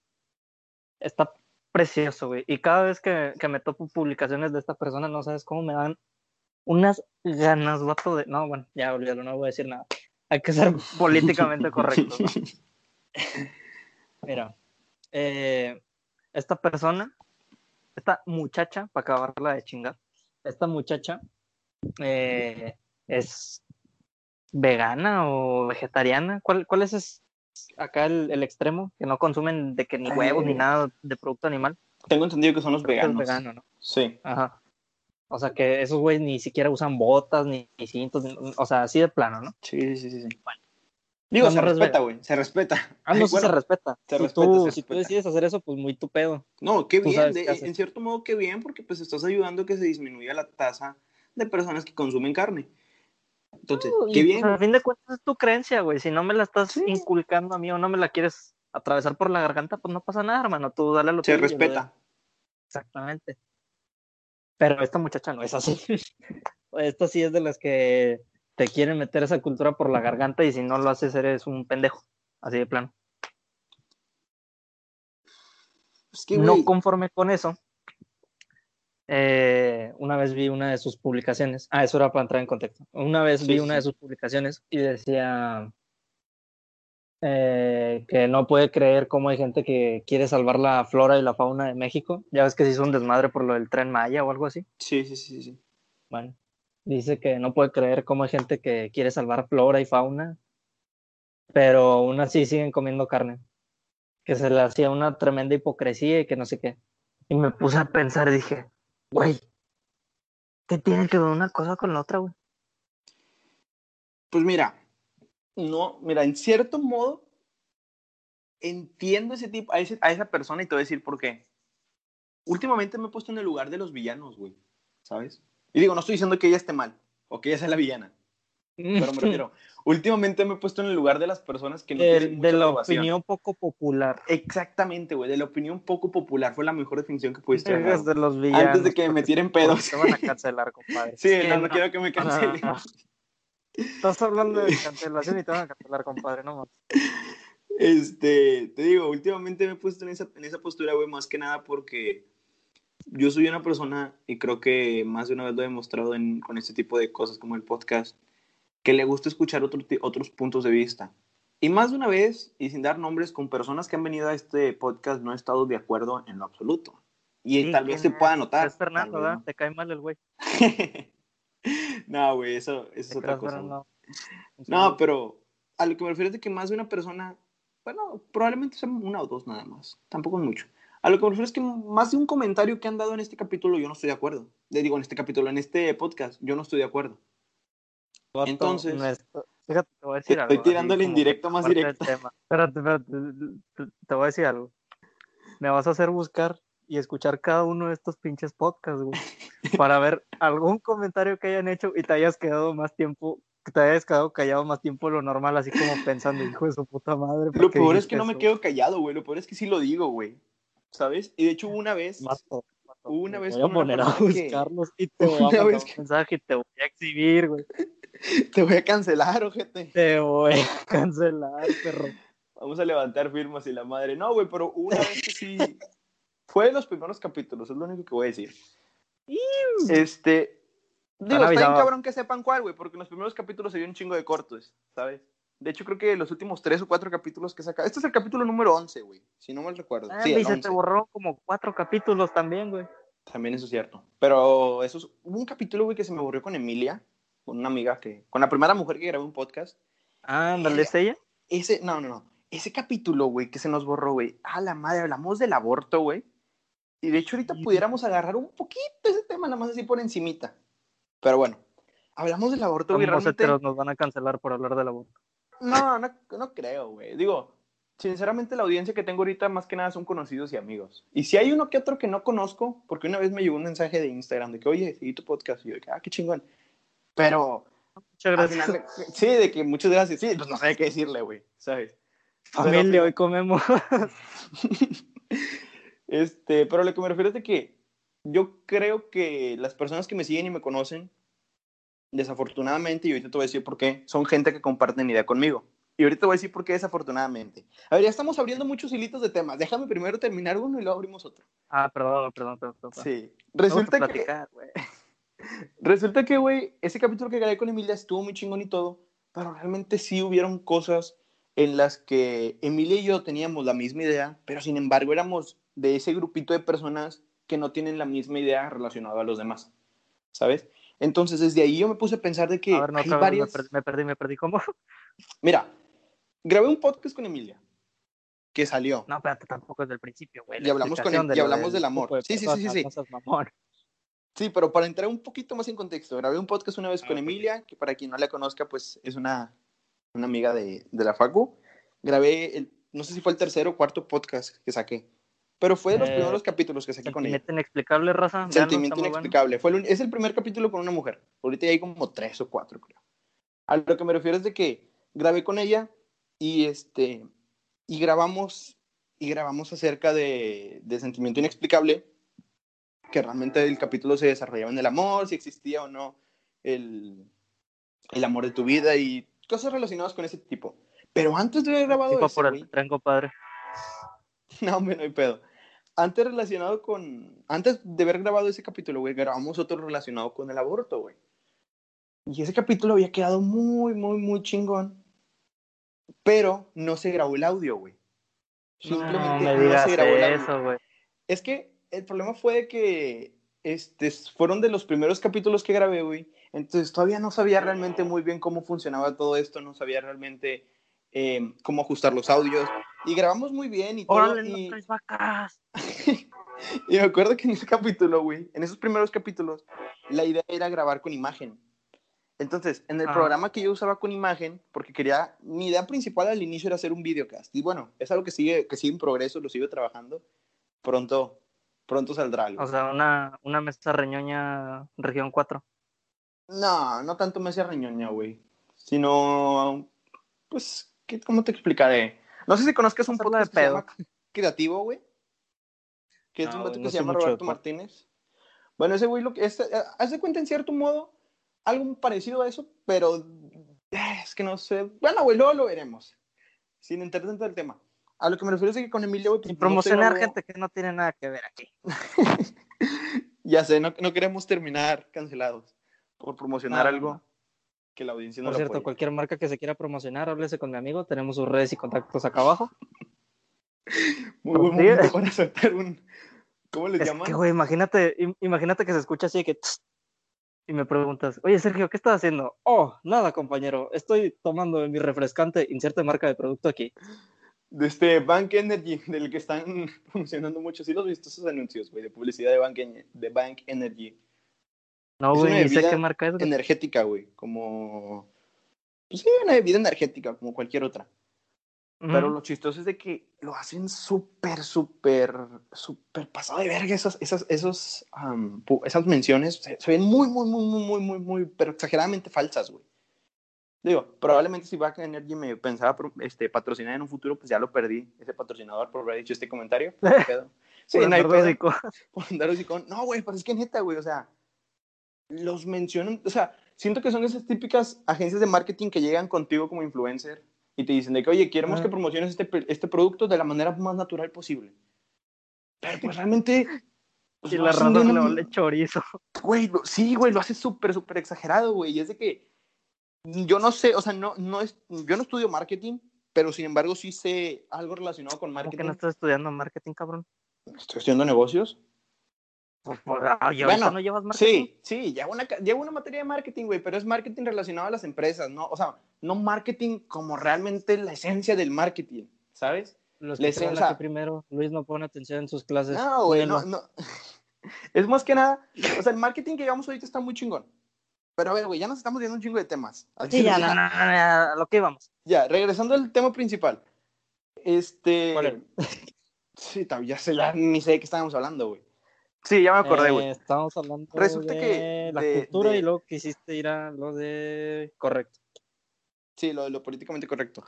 Está precioso, güey. Y cada vez que, me topo publicaciones de esta persona, no sabes cómo me dan unas ganas, vato, de. No, bueno, ya olvídalo, no voy a decir nada. Hay que ser políticamente correcto. Mira, eh, esta persona, esta muchacha, para acabarla de chingar, esta muchacha eh, es vegana o vegetariana. ¿Cuál, cuál es acá el, extremo, que no consumen de que ni huevos ni nada de producto animal. Tengo entendido que son los veganos. ¿no? Sí. Ajá. O sea, que esos güeyes ni siquiera usan botas, ni, cintos, o sea, así de plano, ¿no? Sí, sí, sí. sí. Bueno. Digo, se respeta, güey, se respeta. Ah, no, sí se respeta. Si, tú, si tú decides hacer eso, pues muy tu pedo. No, qué bien, en cierto modo qué bien, porque pues estás ayudando a que se disminuya la tasa de personas que consumen carne. Entonces, qué bien. Pues, a fin de cuentas es tu creencia, güey. Si no me la estás inculcando a mí o no me la quieres atravesar por la garganta, pues no pasa nada, hermano. Tú dale lo que Se respeta. Exactamente. Pero esta muchacha no es así. esta sí es de las que te quieren meter esa cultura por la garganta y si no lo haces eres un pendejo. Así de plano. no conforme con eso, eh, una vez vi una de sus publicaciones. Ah, eso era para entrar en contexto. Una vez vi una de sus publicaciones y decía eh, que no puede creer cómo hay gente que quiere salvar la flora y la fauna de México. Ya ves que se hizo un desmadre por lo del tren Maya o algo así. Sí, sí, sí, sí. Bueno, dice que no puede creer cómo hay gente que quiere salvar flora y fauna, pero aún así siguen comiendo carne. Que se le hacía una tremenda hipocresía y que no sé qué. Y me puse a pensar dije, güey, ¿qué tiene que ver una cosa con la otra, güey? Pues mira, no, mira, en cierto modo, entiendo ese tipo, a, a esa persona y te voy a decir por qué. Últimamente me he puesto en el lugar de los villanos, güey, ¿sabes? Y digo, no estoy diciendo que ella esté mal o que ella sea la villana. Pero me refiero, últimamente me he puesto en el lugar de las personas que no tienen mucha De la opinión poco popular. Exactamente, güey, de la opinión poco popular. Fue la mejor definición que pudiste hacer. de los villanos. Antes de que me metieran pedos. Te van a cancelar, compadre. Sí, no, no, quiero que me cancelen. Estás hablando de cancelación y te van a cancelar, compadre, no más. Este, te digo, últimamente me he puesto en esa, en esa postura, güey, más que nada porque yo soy una persona, y creo que más de una vez lo he demostrado en, con este tipo de cosas como el podcast, que le gusta escuchar otro, otros puntos de vista. Y más de una vez, y sin dar nombres, con personas que han venido a este podcast no he estado de acuerdo en lo absoluto. Y tal vez se pueda notar. Es Fernando, ¿verdad? Te cae mal el güey. no, güey, eso, eso es otra cosa. No. no, pero a lo que me refiero es de que más de una persona, bueno, probablemente sean una o dos nada más, tampoco es mucho. A lo que me refiero es que más de un comentario que han dado en este capítulo yo no estoy de acuerdo. Le digo en este capítulo, en este podcast, yo no estoy de acuerdo. Entonces, fíjate, te voy a decir algo. Estoy tirando el indirecto más directo. Espérate, espérate, te voy a decir algo. Me vas a hacer buscar y escuchar cada uno de estos pinches podcasts, güey, para ver algún comentario que hayan hecho y te hayas quedado más tiempo, que te hayas quedado callado más tiempo de lo normal, así como pensando, hijo de su puta madre. Lo peor es que no me quedo callado, güey, lo peor es que sí lo digo, güey, ¿sabes? Y de hecho hubo una vez... Hubo una vez... Voy a poner a buscarlos y te voy a mandar un mensaje y te voy a exhibir, güey. Te voy a cancelar, ojete. Te voy a cancelar, perro. Vamos a levantar firmas y la madre. No, güey, pero una vez que sí. Fue en los primeros capítulos, es lo único que voy a decir. Este. Digo, está bien cabrón que sepan cuál, güey, porque en los primeros capítulos se dio un chingo de cortos, ¿sabes? De hecho, creo que los últimos tres o cuatro capítulos que saca. Este es el capítulo número 11, güey, si no mal recuerdo. Ah, sí, y se te borró como cuatro capítulos también, güey. También eso es cierto. Pero eso es... hubo un capítulo, güey, que se me borró con Emilia con una amiga que, con la primera mujer que grabé un podcast. Ah, ¿dónde es ella? Ese, no, no, no. Ese capítulo, güey, que se nos borró, güey. Ah, la madre, hablamos del aborto, güey. Y de hecho ahorita pudiéramos agarrar un poquito ese tema, nada más así por encimita. Pero bueno, hablamos del aborto, güey. Realmente... nos van a cancelar por hablar del aborto. No, no, no creo, güey. Digo, sinceramente la audiencia que tengo ahorita más que nada son conocidos y amigos. Y si hay uno que otro que no conozco, porque una vez me llegó un mensaje de Instagram de que, oye, seguí tu podcast. Y yo, ah, qué chingón. Pero. Muchas gracias. sí, de que muchas gracias. Sí, pues no sé qué decirle, güey, ¿sabes? Familia, hoy comemos. este, pero lo que me refiero es de que yo creo que las personas que me siguen y me conocen, desafortunadamente, y ahorita te voy a decir por qué, son gente que comparten idea conmigo. Y ahorita te voy a decir por qué desafortunadamente. A ver, ya estamos abriendo muchos hilitos de temas. Déjame primero terminar uno y luego abrimos otro. Ah, perdón, perdón, perdón. Sí. Resulta que... Resulta que, güey, ese capítulo que grabé con Emilia estuvo muy chingón y todo, pero realmente sí hubieron cosas en las que Emilia y yo teníamos la misma idea, pero sin embargo éramos de ese grupito de personas que no tienen la misma idea relacionada a los demás, ¿sabes? Entonces, desde ahí yo me puse a pensar de que a ver, no, hay varias... me, perdí, me perdí, ¿cómo? Mira, grabé un podcast con Emilia que salió. No, espérate, tampoco es del principio, güey. Y hablamos, con, y hablamos del amor. Sí, sí, sí, sí. Sí, pero para entrar un poquito más en contexto, grabé un podcast una vez con ah, Emilia, que para quien no la conozca, pues es una, una amiga de, de la Facu. Grabé, el, no sé si fue el tercer o cuarto podcast que saqué, pero fue de los eh, primeros capítulos que saqué con ella. Sentimiento inexplicable, raza. Sentimiento inexplicable. Fue es el primer capítulo con una mujer. Ahorita ya hay como tres o cuatro, creo. A lo que me refiero es de que grabé con ella y este y grabamos y grabamos acerca de, de sentimiento inexplicable que realmente el capítulo se desarrollaba en el amor, si existía o no el, el amor de tu vida y cosas relacionadas con ese tipo. Pero antes de haber grabado tipo por el tren, compadre. No, hombre, no hay pedo. Antes relacionado con... Antes de haber grabado ese capítulo, güey, grabamos otro relacionado con el aborto, güey. Y ese capítulo había quedado muy, muy, muy chingón. Pero no se grabó el audio, güey. Simplemente no, se grabó el audio. Es que el problema fue que este, fueron de los primeros capítulos que grabé, güey. Entonces todavía no sabía realmente muy bien cómo funcionaba todo esto, no sabía realmente em, cómo ajustar los audios. Y grabamos muy bien y todo. y... vacas! y me acuerdo que en ese capítulo, güey, en esos primeros capítulos, la idea era grabar con imagen. Entonces, en el ah. programa que yo usaba con imagen, porque quería, mi idea principal al inicio era hacer un videocast. Y bueno, es algo que sigue, que sigue en progreso, lo sigo trabajando. Pronto, pronto saldrá algo. O sea, una, una mesa reñoña región 4. No, no tanto mesa reñoña, güey. Sino, pues, ¿qué, ¿cómo te explicaré? No sé si conozcas un podcast de pedo. creativo, güey. Que es un vato que se llama Roberto Martínez. Bueno, ese güey lo que es, hace cuenta en cierto modo algo parecido a eso, pero eh, es que no sé. Bueno, güey, luego lo veremos. Sin entrar dentro del tema. A lo que me refiero es que con Emilio, güey. Pues, y promocionar gente que no tiene nada que ver aquí. ya sé, no, no, queremos terminar cancelados por promocionar algo que la audiencia no Por cierto, cualquier marca que se quiera promocionar, háblese con mi amigo. Tenemos sus redes y contactos acá abajo. Muy buen momento para soltar un. ¿Cómo les llaman? Que, güey, imagínate, imagínate que se escucha así que y me preguntas, oye Sergio, ¿qué estás haciendo? Oh, nada, compañero, estoy tomando mi refrescante, inserte marca de producto aquí. De este Bank Energy, del que están funcionando mucho. Sí, los he visto esos anuncios, güey, de publicidad de Bank, de Bank Energy. No, güey, sé qué marca es. Energética, güey, como. Pues sí, una bebida energética, como cualquier otra. Pero lo chistoso es de que lo hacen súper, súper, súper pasado de verga. Esas, esas, esos, esas menciones se, ven muy, muy, muy, muy, muy, muy, muy, pero exageradamente falsas, güey. Digo, probablemente si Back Energy me pensaba este, patrocinar en un futuro, pues ya lo perdí, ese patrocinador, por haber dicho este comentario. sí, no hay pedo. Por No, güey, pues es que neta, güey, o sea, los mencionan, o sea, siento que son esas típicas agencias de marketing que llegan contigo como influencer y te dicen de que, oye, queremos que promociones este, este producto de la manera más natural posible. Pero pues realmente... Pues, y la razón le chorizo. Güey, sí, güey, lo hace súper, súper exagerado, güey. Y es de que yo no sé, o sea, no, no es, yo no estudio marketing, pero sin embargo sí sé algo relacionado con marketing. ¿Por qué no estás estudiando marketing, cabrón? Estoy estudiando negocios. Pues, pues, ah, bueno, no llevas marketing? Sí, sí, llevo una, llevo una materia de marketing, güey, pero es marketing relacionado a las empresas, ¿no? O sea, no marketing como realmente la esencia del marketing, ¿sabes? Los que, que primero, Luis no pone atención en sus clases. No, güey, no, no. Es más que nada, o sea, el marketing que llevamos ahorita está muy chingón. Pero a ver, güey, ya nos estamos viendo un chingo de temas. Sí, ya, no, no, a lo que vamos. Ya, regresando al tema principal. Este. Sí, ya sé, ya ni sé de qué estábamos hablando, güey. Sí, ya me acordé, güey. Eh, estábamos hablando Resulta de que la cultura y luego quisiste ir a lo de correcto. Sí, lo de lo políticamente correcto.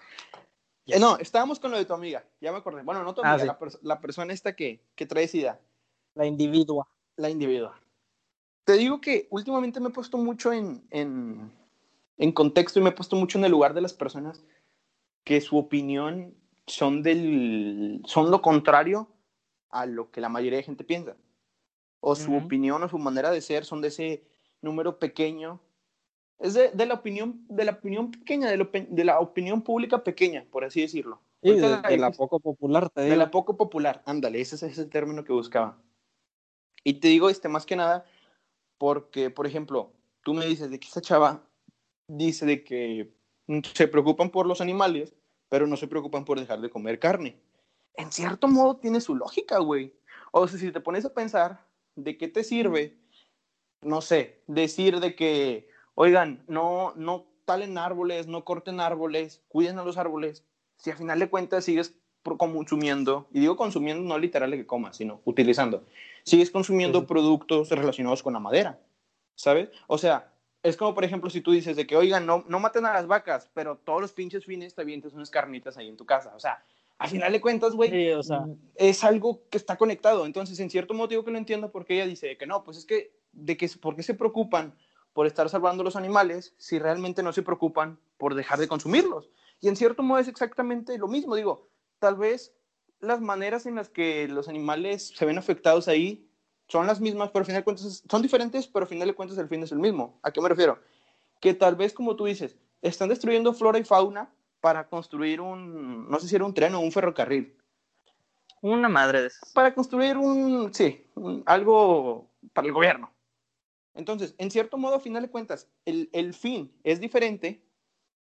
Eh, no, estábamos con lo de tu amiga, ya me acordé. Bueno, no tu ah, amiga, la, persona esta que, que trae ida. La individua. La individua. Te digo que últimamente me he puesto mucho en, en, en contexto y me he puesto mucho en el lugar de las personas que su opinión son, del, son lo contrario a lo que la mayoría de gente piensa. O su opinión o su manera de ser son de ese número pequeño es de, la opinión, de la opinión pequeña, de, la opinión pública pequeña, por así decirlo. de, la poco popular, te De la poco popular, ándale, ese es el término que buscaba. Y te digo este más que nada porque, por ejemplo, tú me dices de que esta chava dice de que se preocupan por los animales, pero no se preocupan por dejar de comer carne. En cierto modo tiene su lógica, güey. O sea, si te pones a pensar, ¿de qué te sirve, no sé, decir de que, oigan, no, no talen árboles, no corten árboles, cuiden a los árboles, si a final de cuentas sigues consumiendo, y digo consumiendo no literal de que comas, sino utilizando, sigues consumiendo productos relacionados con la madera, ¿sabes? O sea, es como, por ejemplo, si tú dices de que, oigan, no, no maten a las vacas, pero todos los pinches fines te avientes unas carnitas ahí en tu casa. O sea, al final de cuentas, güey, o sea, es algo que está conectado. Entonces, en cierto motivo que lo entiendo porque ella dice que no, pues es que, de que, ¿por qué se preocupan por estar salvando los animales si realmente no se preocupan por dejar de consumirlos? Y en cierto modo es exactamente lo mismo. Digo, tal vez las maneras en las que los animales se ven afectados ahí son las mismas, pero al final de cuentas son diferentes, pero al final de cuentas el fin es el mismo. ¿A qué me refiero? Que tal vez, como tú dices, están destruyendo flora y fauna para construir un, no sé si era un tren o un ferrocarril. Una madre de esas. Para construir un, sí, algo para el gobierno. Entonces, en cierto modo, a final de cuentas, el, el fin es diferente,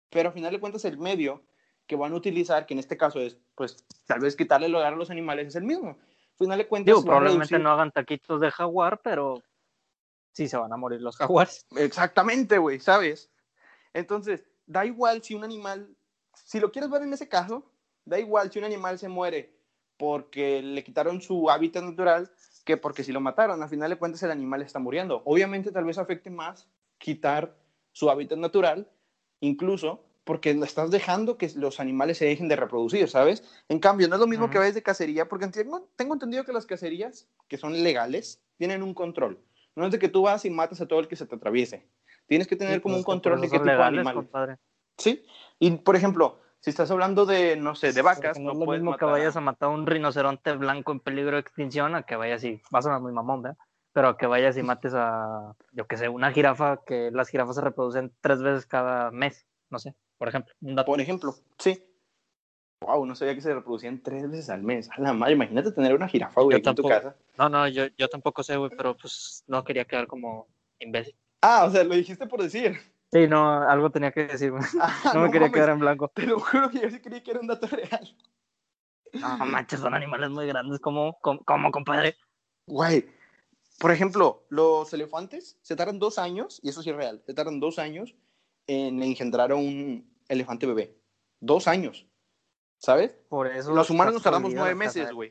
pero a final de cuentas el medio que van a utilizar, que en este caso es, pues, tal vez quitarle el hogar a los animales, es el mismo final de cuentas. probablemente no hagan taquitos de jaguar, pero sí se van a morir los jaguares. Exactamente, güey, ¿sabes? Entonces, da igual si un animal, si lo quieres ver en ese caso, da igual si un animal se muere porque le quitaron su hábitat natural que porque si lo mataron. Al final de cuentas, el animal está muriendo. Obviamente, tal vez afecte más quitar su hábitat natural, incluso porque estás dejando que los animales se dejen de reproducir, ¿sabes? En cambio, no es lo mismo que ves de cacería, porque tengo, tengo entendido que las cacerías, que son legales, tienen un control. No es de que tú vas y matas a todo el que se te atraviese. Tienes que tener como pues, un control de qué tipo de animal. Sí, y por ejemplo, si estás hablando de, no sé, de vacas, no, es lo mismo que vayas a matar a un rinoceronte blanco en peligro de extinción a que vayas y, vas a muy mamón, ¿verdad? Pero a que vayas y mates a, yo que sé, una jirafa, que las jirafas se reproducen tres veces cada mes, no sé por ejemplo. Por ejemplo, sí. Wow, no sabía que se reproducían tres veces al mes. A la madre, imagínate tener una jirafa, güey, en tu casa. No, no, yo, yo tampoco sé, güey, pero pues no quería quedar como imbécil. Ah, o sea, lo dijiste por decir. Sí, no, algo tenía que decir, güey. Ah, no, me quería quedar en blanco. Te lo juro que yo sí creí que era un dato real. No manches, son animales muy grandes, como, como, compadre. Güey, por ejemplo, los elefantes se tardan dos años, y eso sí es real, se tardan dos años en engendrar a un elefante bebé. Dos años. ¿Sabes? Por eso. Los humanos nos tardamos nueve meses, güey.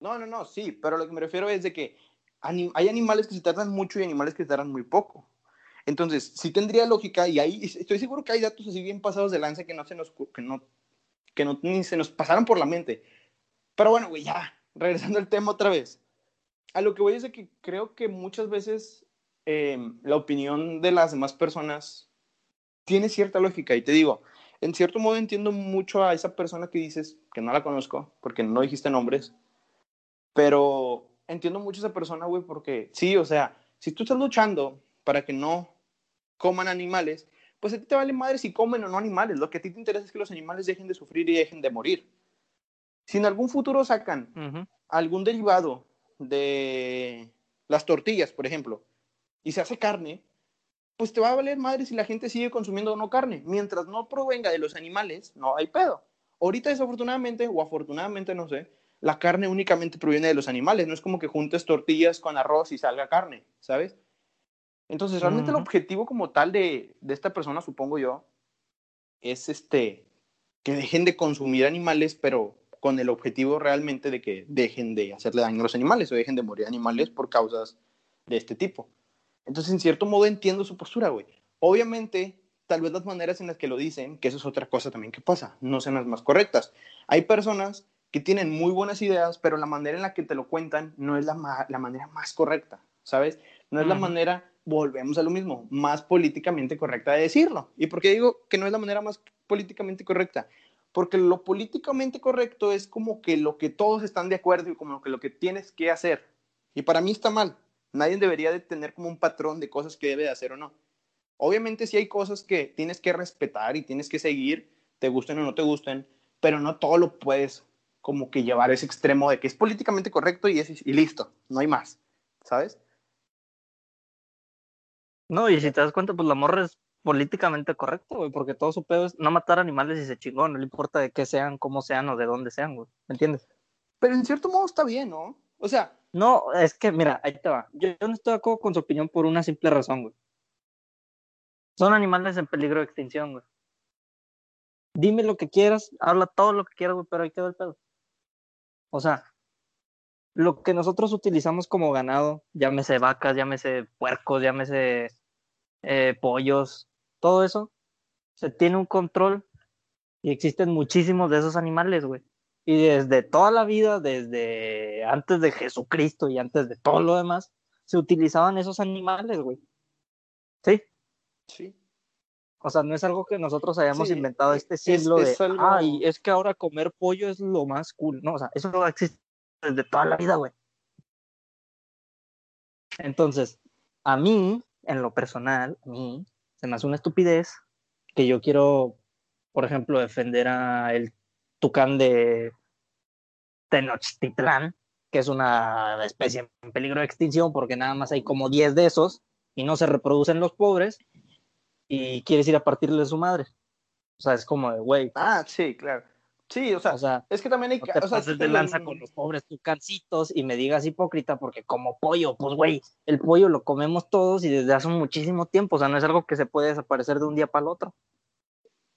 No, no, no, sí, pero lo que me refiero es de que hay animales que se tardan mucho y animales que se tardan muy poco. Entonces, sí tendría lógica, y ahí estoy seguro que hay datos así bien pasados de lanza que no se nos, que no, que no, ni se nos pasaron por la mente. Pero bueno, güey, ya, regresando al tema otra vez. A lo que voy es de que creo que muchas veces Em, la opinión de las demás personas tiene cierta lógica. Y te digo, en cierto modo entiendo mucho a esa persona que dices, que no la conozco, porque no dijiste nombres, pero entiendo mucho a esa persona, güey, porque sí, o sea, si tú estás luchando para que no coman animales, pues a ti te vale madre si comen o no animales. Lo que a ti te interesa es que los animales dejen de sufrir y dejen de morir. Si en algún futuro sacan algún derivado de las tortillas, por ejemplo, y se hace carne, pues te va a valer madre si la gente sigue consumiendo o no carne. Mientras no provenga de los animales, no hay pedo. Ahorita desafortunadamente, o afortunadamente, no sé, la carne únicamente proviene de los animales. No es como que juntes tortillas con arroz y salga carne, ¿sabes? Entonces, realmente el objetivo como tal de, de esta persona, supongo yo, es este, que dejen de consumir animales, pero con el objetivo realmente de que dejen de hacerle daño a los animales o dejen de morir animales por causas de este tipo. Entonces, en cierto modo entiendo su postura, güey. Obviamente, tal vez las maneras en las que lo dicen, que eso es otra cosa también que pasa, no sean las más correctas. Hay personas que tienen muy buenas ideas, pero la manera en la que te lo cuentan no es la, la manera más correcta, ¿sabes? No es la manera, volvemos a lo mismo, más políticamente correcta de decirlo. ¿Y por qué digo que no es la manera más políticamente correcta? Porque lo políticamente correcto es como que lo que todos están de acuerdo y como que lo que tienes que hacer. Y para mí está mal, Nadie debería de tener como un patrón de cosas que debe de hacer o no. Obviamente sí hay cosas que tienes que respetar y tienes que seguir, te gusten o no te gusten, pero no todo lo puedes como que llevar a ese extremo de que es políticamente correcto y, es, y listo, no hay más, ¿sabes? No, y si te das cuenta, pues la morra es políticamente correcto, güey, porque todo su pedo es no matar animales y se chingó, no le importa de qué sean, cómo sean o de dónde sean, güey, ¿me entiendes? Pero en cierto modo está bien, ¿no? O sea... No, es que, mira, ahí te va. Yo, no estoy de acuerdo con su opinión por una simple razón, güey. Son animales en peligro de extinción, güey. Dime lo que quieras, habla todo lo que quieras, güey, pero ahí quedó el pedo. O sea, lo que nosotros utilizamos como ganado, llámese vacas, llámese puercos, llámese eh, pollos, todo eso, se tiene un control y existen muchísimos de esos animales, güey. Y desde toda la vida, desde antes de Jesucristo y antes de todo lo demás, se utilizaban esos animales, güey. ¿Sí? Sí. O sea, no es algo que nosotros hayamos inventado este siglo de, ay, es que ahora comer pollo es lo más cool. No, o sea, eso existe desde toda la vida, güey. Entonces, a mí, en lo personal, a mí, se me hace una estupidez que yo quiero, por ejemplo, defender a el tucán de Tenochtitlán, que es una especie en peligro de extinción porque nada más hay como 10 de esos y no se reproducen los pobres y quieres ir a partirle de su madre. O sea, es como de, güey. Ah, sí, claro. Sí, o sea, es que también hay que... o sea, de lanza con los pobres tucancitos y me digas hipócrita porque como pollo, pues güey, el pollo lo comemos todos y desde hace muchísimo tiempo, o sea, no es algo que se puede desaparecer de un día para el otro.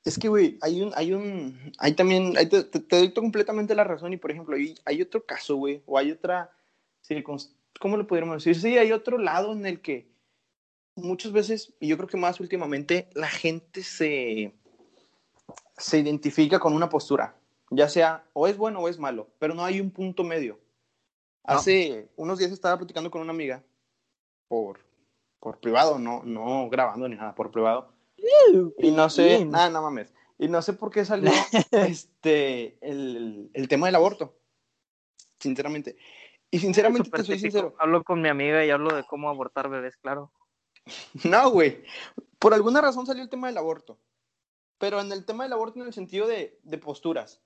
Es que, güey, hay un, hay un, hay también, te, doy completamente la razón y, por ejemplo, hay, hay otro caso, güey, o hay otra ¿cómo lo pudiéramos decir? Sí, hay otro lado en el que muchas veces, y yo creo que más últimamente, la gente se, se identifica con una postura, ya sea o es bueno o es malo, pero no hay un punto medio. Hace unos días estaba platicando con una amiga por, por privado, no, no grabando ni nada, por privado y no sé, nada, no mames. Y no sé por qué salió este, el, el, tema del aborto. Sinceramente. Y sinceramente te soy sincero. Hablo con mi amiga y hablo de cómo abortar bebés, claro. no, güey. Por alguna razón salió el tema del aborto. Pero en el tema del aborto en el sentido de, de posturas.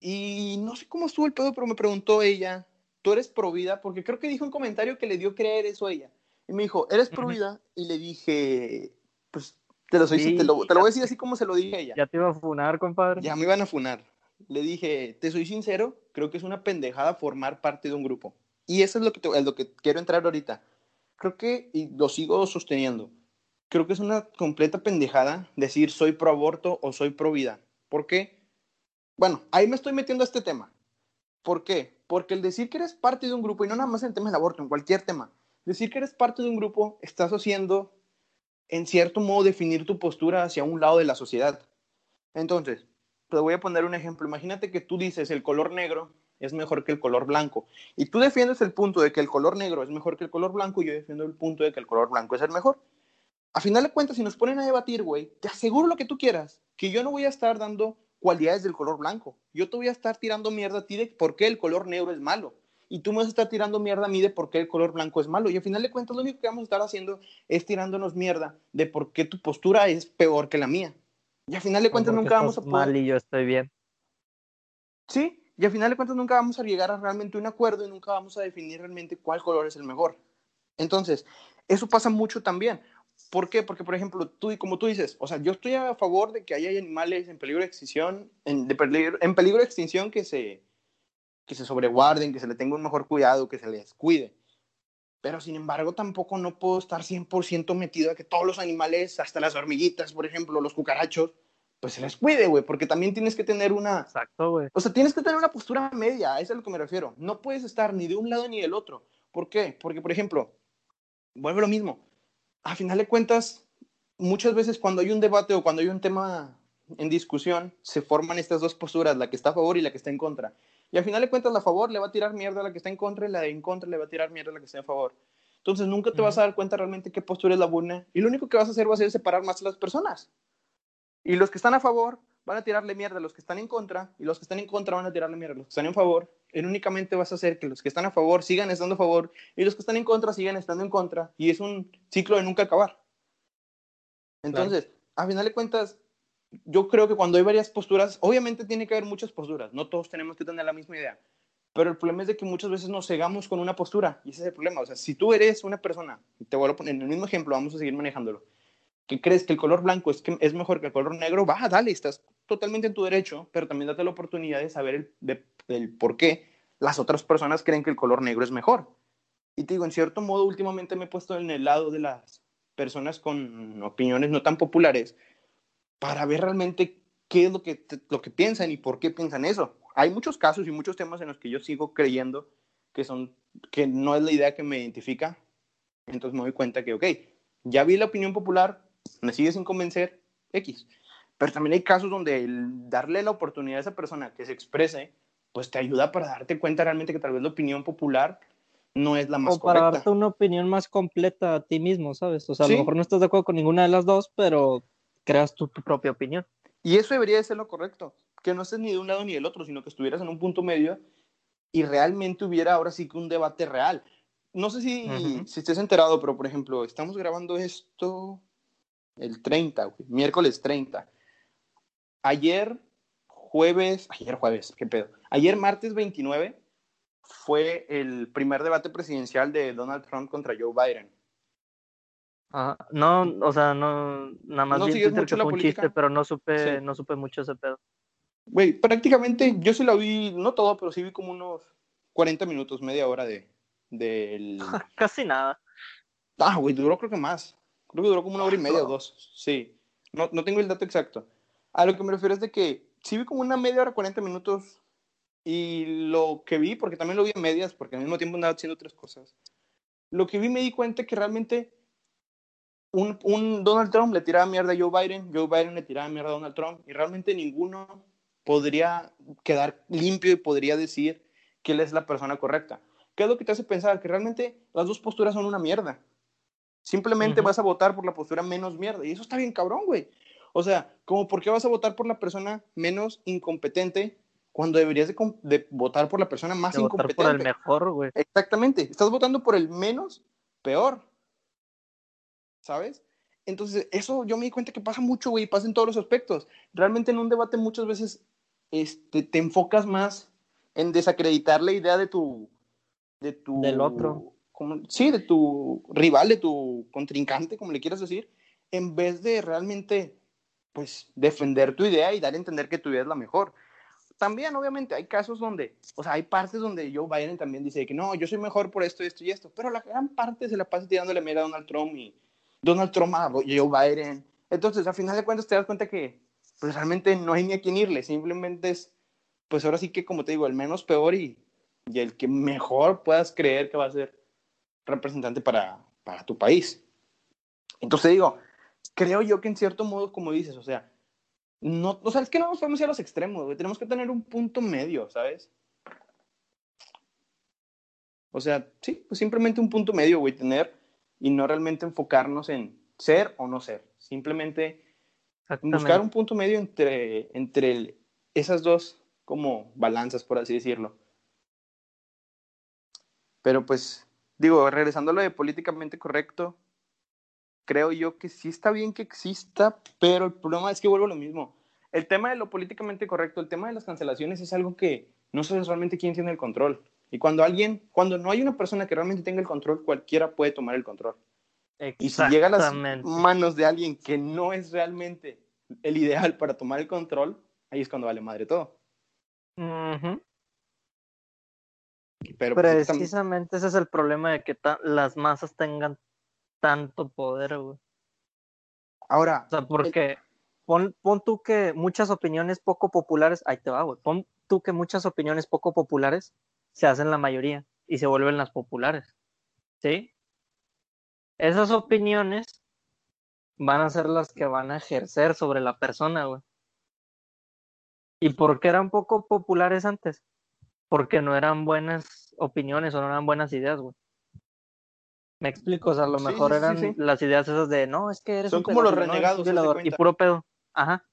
Y no sé cómo estuvo el pedo, pero me preguntó ella, ¿tú eres pro vida? Porque creo que dijo un comentario que le dio creer eso a ella. Y me dijo, ¿eres pro vida? Y le dije, pues te lo, te, lo, voy a decir así como se lo dije a ella. Ya te iba a funar, compadre. Ya me iban a funar. Le dije, te soy sincero, creo que es una pendejada formar parte de un grupo. Y eso es lo que, lo que quiero entrar ahorita. Creo que, y lo sigo sosteniendo, creo que es una completa pendejada decir soy pro aborto o soy pro vida. ¿Por qué? Bueno, ahí me estoy metiendo a este tema. ¿Por qué? Porque el decir que eres parte de un grupo, y no nada más en el tema del aborto, en cualquier tema, decir que eres parte de un grupo, estás haciendo en cierto modo, definir tu postura hacia un lado de la sociedad. Entonces, te voy a poner un ejemplo. Imagínate que tú dices el color negro es mejor que el color blanco. Y tú defiendes el punto de que el color negro es mejor que el color blanco y yo defiendo el punto de que el color blanco es el mejor. A final de cuentas, si nos ponen a debatir, güey, te aseguro lo que tú quieras, que yo no voy a estar dando cualidades del color blanco. Yo te voy a estar tirando mierda a ti de por qué el color negro es malo y tú me vas a estar tirando mierda a mí de por qué el color blanco es malo. Y al final de cuentas, lo único que vamos a estar haciendo es tirándonos mierda de por qué tu postura es peor que la mía. Y al final de cuentas, nunca vamos a poder. mal y yo estoy bien. Sí, y al final de cuentas, nunca vamos a llegar a realmente un acuerdo y nunca vamos a definir realmente cuál color es el mejor. Entonces, eso pasa mucho también. ¿Por qué? Porque, por ejemplo, tú, como tú dices, o sea, yo estoy a favor de que haya animales en peligro de extinción, en, en peligro de extinción que se, que se sobreguarden, que se le tenga un mejor cuidado, que se les cuide. Pero sin embargo, tampoco no puedo estar 100% metido a que todos los animales, hasta las hormiguitas, por ejemplo, los cucarachos, pues se les cuide, güey, porque también tienes que tener una... Exacto, güey. O sea, tienes que tener una postura media, a eso es a lo que me refiero. No puedes estar ni de un lado ni del otro. ¿Por qué? Porque, por ejemplo, vuelve lo mismo. A final de cuentas, muchas veces cuando hay un debate o cuando hay un tema en discusión, se forman estas dos posturas, la que está a favor y la que está en contra. Y al final de cuentas, la a favor le va a tirar mierda a la que está en contra y la de en contra le va a tirar mierda a la que está a favor. Entonces nunca te vas a dar cuenta realmente qué postura es la buena y lo único que vas a hacer va a ser separar más a las personas. Y los que están a favor van a tirarle mierda a los que están en contra y los que están en contra van a tirarle mierda a los que están en favor. Y únicamente vas a hacer que los que están a favor sigan estando a favor y los que están en contra sigan estando en contra y es un ciclo de nunca acabar. Entonces, a final de cuentas, yo creo que cuando hay varias posturas, obviamente tiene que haber muchas posturas, no todos tenemos que tener la misma idea, pero el problema es de que muchas veces nos cegamos con una postura y ese es el problema. O sea, si tú eres una persona, te voy a poner en el mismo ejemplo, vamos a seguir manejándolo. que crees que el color blanco es, que es mejor que el color negro, va, dale, estás totalmente en tu derecho, pero también date la oportunidad de saber el, por qué las otras personas creen que el color negro es mejor. Y te digo, en cierto modo, últimamente me he puesto en el lado de las personas con opiniones no tan populares para ver realmente qué es lo que, lo que piensan y por qué piensan eso. Hay muchos casos y muchos temas en los que yo sigo creyendo que, son, que no es la idea que me identifica. Entonces me doy cuenta que, ok, ya vi la opinión popular, me sigue sin convencer, X. Pero también hay casos donde el darle la oportunidad a esa persona que se exprese, pues te ayuda para darte cuenta realmente que tal vez la opinión popular no es la más o para darte una opinión más completa a ti mismo, ¿sabes? O sea, a lo mejor no estás de acuerdo con ninguna de las dos, pero creas tú tu propia opinión. Y eso debería de ser lo correcto, que no estés ni de un lado ni del otro, sino que estuvieras en un punto medio y realmente hubiera ahora sí que un debate real. No sé si, si estés enterado, pero por ejemplo, estamos grabando esto el 30, miércoles 30. Ayer jueves, ayer jueves, qué pedo. Ayer martes 29 fue el primer debate presidencial de Donald Trump contra Joe Biden. Ah, no, o sea, no, nada más ¿No vi mucho que fue un chiste, pero no supe, no supe mucho ese pedo. Güey, prácticamente yo sí lo vi, no todo, pero sí vi como unos 40 minutos, media hora de del... Casi nada. Ah, güey, duró creo que más. Creo que duró como una hora y media o dos. Sí. No, no tengo el dato exacto. A lo que me refiero es de que sí vi como una media hora, 40 minutos. Y lo que vi, porque también lo vi en medias, porque al mismo tiempo andaba haciendo otras cosas. Lo que vi me di cuenta que realmente un, un, Donald Trump le tiraba mierda a Joe Biden, Joe Biden le tiraba mierda a Donald Trump, y realmente ninguno podría quedar limpio y podría decir que él es la persona correcta. ¿Qué es lo que te hace pensar? Que realmente las dos posturas son una mierda. Simplemente vas a votar por la postura menos mierda. Y eso está bien cabrón, güey. O sea, como por qué vas a votar por la persona menos incompetente cuando deberías de, votar por la persona más incompetente. Votar por el mejor, güey. Exactamente. Estás votando por el menos peor. ¿Sabes? Entonces, eso yo me di cuenta que pasa mucho, güey, pasa en todos los aspectos. Realmente en un debate muchas veces este, te enfocas más en desacreditar la idea de tu... De tu Del otro. Como, sí, de tu rival, de tu contrincante, como le quieras decir, en vez de realmente, pues, defender tu idea y dar a entender que tu idea es la mejor. También, obviamente, hay casos donde, o sea, hay partes donde Joe Biden también dice que no, yo soy mejor por esto, esto y esto, pero la gran parte se la pasa tirándole mira a Donald Trump y, Donald Trump a Joe Biden. Entonces, a final de cuentas, te das cuenta que pues realmente no hay ni a quién irle, simplemente es, pues ahora sí que, como te digo, el menos peor y, y el que mejor puedas creer que va a ser representante para, para tu país. Entonces digo, creo yo que en cierto modo, como dices, o sea, no, o sea, es que no nos podemos ir a los extremos, tenemos que tener un punto medio, ¿sabes? O sea, sí, pues simplemente un punto medio, güey, tener y no realmente enfocarnos en ser o no ser. Simplemente buscar un punto medio entre, entre esas dos como balanzas, por así decirlo. Pero pues, digo, regresando a lo de políticamente correcto, creo yo que sí está bien que exista, pero el problema es que vuelvo a lo mismo. El tema de lo políticamente correcto, el tema de las cancelaciones es algo que no sabes realmente quién tiene el control. Y cuando alguien, cuando no hay una persona que realmente tenga el control, cualquiera puede tomar el control. Y si llega a las manos de alguien que no es realmente el ideal para tomar el control, ahí es cuando vale madre todo. Pero pues, precisamente ese es el problema de que las masas tengan tanto poder, güey. Ahora. O sea, porque pon, pon tú que muchas opiniones poco populares, ahí te va, güey. Pon tú que muchas opiniones poco populares se hacen la mayoría y se vuelven las populares. ¿Sí? Esas opiniones van a ser las que van a ejercer sobre la persona, güey. ¿Y por qué eran poco populares antes? Porque no eran buenas opiniones o no eran buenas ideas, güey. Me explico, o sea, a lo mejor eran las ideas esas de, no, es que eres Son como los renegados, y puro pedo. Ajá.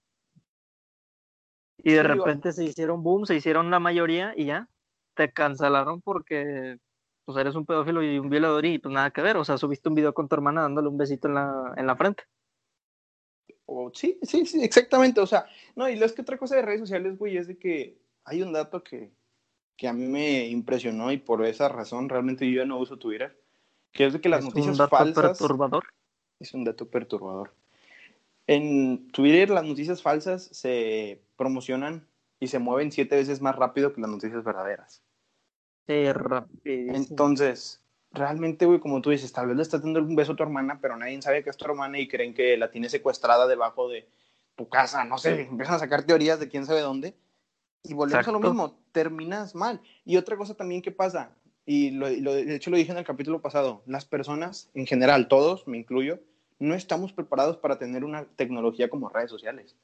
Y de repente se hicieron boom, se hicieron la mayoría y ya te cancelaron porque pues eres un pedófilo y un violador y pues nada que ver. O sea, subiste un video con tu hermana dándole un besito en la, en la frente. Oh, sí, sí, sí, exactamente. O sea, no, y lo es que otra cosa de redes sociales, güey, es de que hay un dato que, que a mí me impresionó y por esa razón realmente yo ya no uso Twitter, que es de que las noticias falsas... ¿Es un dato perturbador? Es un dato perturbador. En Twitter las noticias falsas se promocionan y se mueven siete veces más rápido que las noticias verdaderas. Sí. Entonces, realmente, güey, como tú dices, tal vez le estás dando un beso a tu hermana, pero nadie sabe que es tu hermana y creen que la tiene secuestrada debajo de tu casa, no sé, empiezan a sacar teorías de quién sabe dónde. Y volvemos a lo mismo, terminas mal. Y otra cosa también que pasa, y lo, de hecho lo dije en el capítulo pasado, las personas en general, todos, me incluyo, no estamos preparados para tener una tecnología como redes sociales.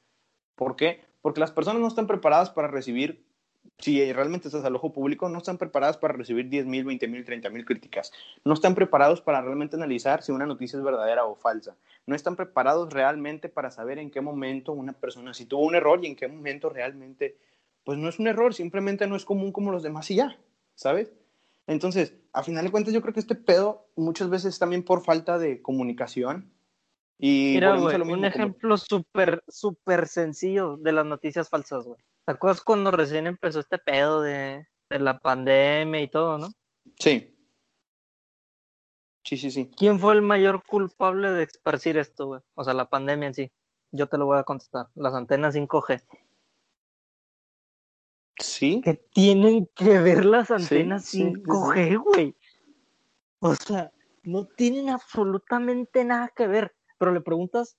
¿Por qué? Porque las personas no están preparadas para recibir si realmente estás al ojo público, no están preparadas para recibir 10.000, 20.000, 30.000 críticas. No están preparados para realmente analizar si una noticia es verdadera o falsa. No están preparados realmente para saber en qué momento una persona, si tuvo un error y en qué momento realmente, pues no es un error, simplemente no es común como los demás y ya, ¿sabes? Entonces, a final de cuentas, yo creo que este pedo muchas veces también por falta de comunicación. Y Mira, güey, un ejemplo súper, súper sencillo de las noticias falsas, güey. ¿Te acuerdas cuando recién empezó este pedo de, la pandemia y todo, no? Sí. Sí, sí, sí. ¿Quién fue el mayor culpable de esparcir esto, güey? O sea, la pandemia en sí. Yo te lo voy a contestar. Las antenas 5G. Sí. Que tienen que ver las antenas 5G, güey. O sea, no tienen absolutamente nada que ver. Pero le preguntas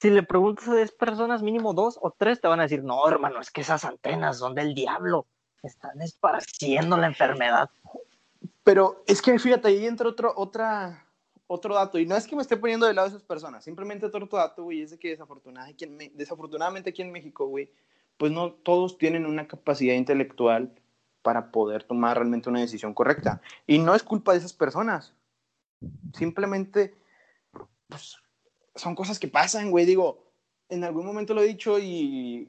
si le preguntas a 10 personas, mínimo dos o tres te van a decir, no, hermano, es que esas antenas son del diablo, están esparciendo la enfermedad. Pero es que fíjate, ahí entra otro, otra, otro dato, y no es que me esté poniendo de lado a esas personas, simplemente otro, dato, güey, es de que desafortunadamente, aquí en México, güey, pues no todos tienen una capacidad intelectual para poder tomar realmente una decisión correcta. Y no es culpa de esas personas. Simplemente, pues, son cosas que pasan, güey. Digo, en algún momento lo he dicho y,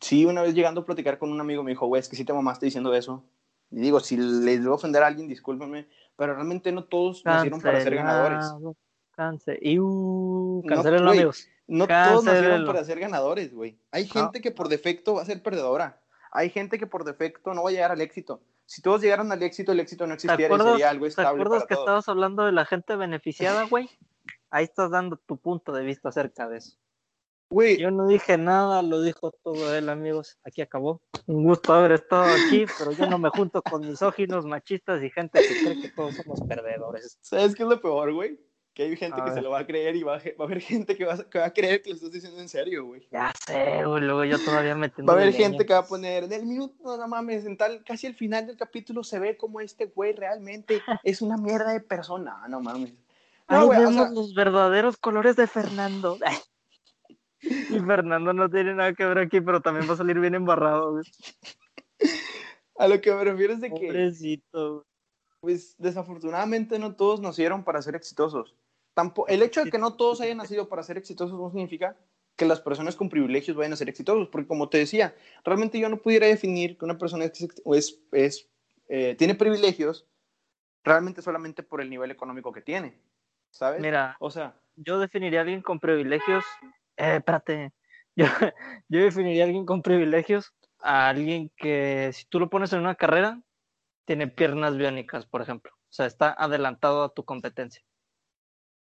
sí, una vez llegando a platicar con un amigo me dijo, güey, es que sí te mamaste diciendo eso. Y digo, si les debo ofender a alguien, discúlpenme, pero realmente no todos nacieron para ser ganadores. Cáncer. Y uh, no, amigos. No todos nacieron para ser ganadores, güey. Hay gente que por defecto va a ser perdedora. Hay gente que por defecto no va a llegar al éxito. Si todos llegaran al éxito, el éxito no existiera y sería algo estable. ¿Te acuerdas que estabas hablando de la gente beneficiada, güey? ahí estás dando tu punto de vista acerca de eso. Yo no dije nada, lo dijo todo él, amigos. Aquí acabó. Un gusto haber estado aquí, pero yo no me junto con misóginos, machistas y gente que cree que todos somos perdedores. ¿Sabes qué es lo peor, güey? Que hay gente que se lo va a creer y va a, haber gente que va, a creer que lo estás diciendo en serio, güey. Ya sé, güey, luego yo todavía me Va a haber gente que va a poner, en el minuto, no mames, en tal, casi al final del capítulo se ve como este güey realmente es una mierda de persona. No mames. Ahí vemos los verdaderos colores de Fernando. y Fernando no tiene nada que ver aquí, pero también va a salir bien embarrado. A lo que me refiero es de que. Pobrecito. Pues desafortunadamente no todos nacieron para ser exitosos. Tampoco, el hecho de que no todos hayan nacido para ser exitosos no significa que las personas con privilegios vayan a ser exitosos, porque como te decía, realmente yo no pudiera definir que una persona es, es, eh, tiene privilegios realmente solamente por el nivel económico que tiene. ¿Sabes? Mira, o sea, yo definiría a alguien con privilegios, eh, espérate, yo, yo definiría a alguien con privilegios a alguien que si tú lo pones en una carrera, tiene piernas biónicas, por ejemplo. O sea, está adelantado a tu competencia.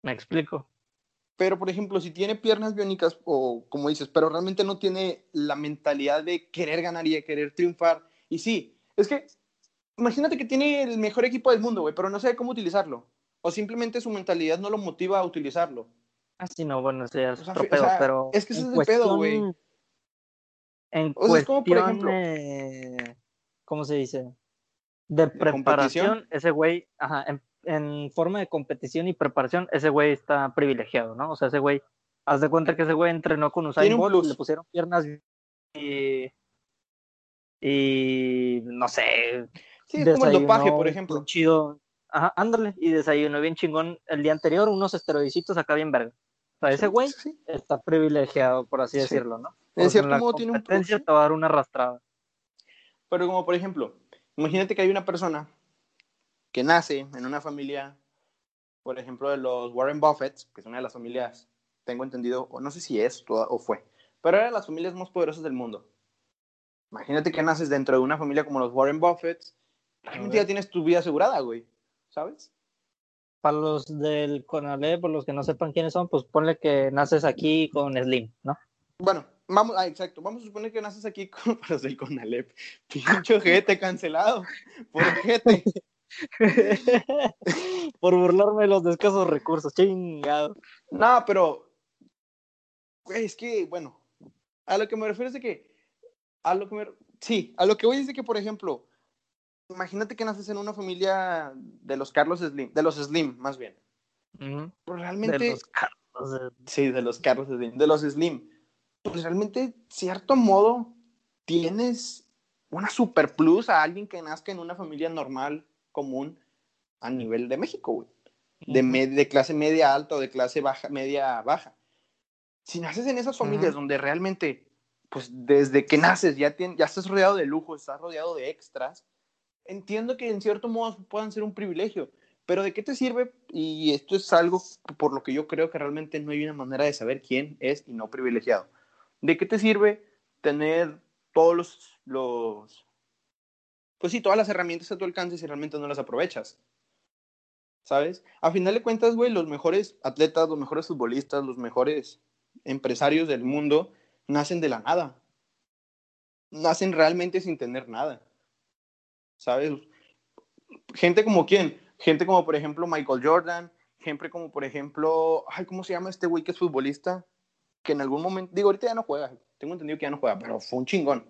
¿Me explico? Pero, por ejemplo, si tiene piernas biónicas, o como dices, pero realmente no tiene la mentalidad de querer ganar y de querer triunfar. Y sí, es que imagínate que tiene el mejor equipo del mundo, güey, pero no sabe cómo utilizarlo o simplemente su mentalidad no lo motiva a utilizarlo. Así no, bueno, o sea, es otro pedo, pero. Es que ese es el pedo, güey. En o sea, como, por ejemplo, ¿cómo se dice? De preparación, ese güey, ajá, en, forma de competición y preparación, ese güey está privilegiado, ¿no? O sea, ese güey, haz de cuenta que ese güey entrenó con Usain Bolt, le pusieron piernas y, y no sé. Sí, es como el dopaje, por ejemplo. Chido, Ajá, ándale, y desayuno bien chingón el día anterior, unos esteroidicitos acá bien verga. O sea, ese güey está privilegiado, por así decirlo, ¿no? Es cierto modo tiene un te va a dar una arrastrada. Pero como por ejemplo, imagínate que hay una persona que nace en una familia, por ejemplo, de los Warren Buffett, que es una de las familias, tengo entendido, o no sé si es o fue, pero era de las familias más poderosas del mundo. Imagínate que naces dentro de una familia como los Warren Buffett, realmente ya tienes tu vida asegurada, güey. ¿Sabes? para los del Conalep, por los que no sepan quiénes son, pues ponle que naces aquí con Slim, ¿no? Bueno, vamos, ah, exacto, vamos a suponer que naces aquí con para los del Conalep. Pincho gente cancelado. Por gente. por burlarme de los escasos recursos, chingado. No, pero es que, bueno, a lo que me refiero es de que, a lo que me, sí, a lo que voy es de que, por ejemplo, imagínate que naces en una familia de los Carlos Slim, de los Slim, más bien. Pues realmente. De los Carlos. Sí, de los Carlos Slim, de los Slim. Pues realmente, cierto modo, tienes una super plus a alguien que nazca en una familia normal, común, a nivel de México, güey. De, de clase media alta o de clase baja, media baja. Si naces en esas familias donde realmente, pues desde que naces ya, ya estás rodeado de lujo, estás rodeado de extras, entiendo que en cierto modo puedan ser un privilegio, pero ¿de qué te sirve? Y esto es algo por lo que yo creo que realmente no hay una manera de saber quién es y no privilegiado. ¿De qué te sirve tener todos los, los pues sí, todas las herramientas a tu alcance si realmente no las aprovechas? ¿Sabes? A final de cuentas, güey, los mejores atletas, los mejores futbolistas, los mejores empresarios del mundo nacen de la nada. Nacen realmente sin tener nada. ¿Sabes? Gente como quién? Gente como, por ejemplo, Michael Jordan, gente como, por ejemplo, ay, ¿cómo se llama este güey que es futbolista? Que en algún momento, digo, ahorita ya no juega, tengo entendido que ya no juega, pero fue un chingón.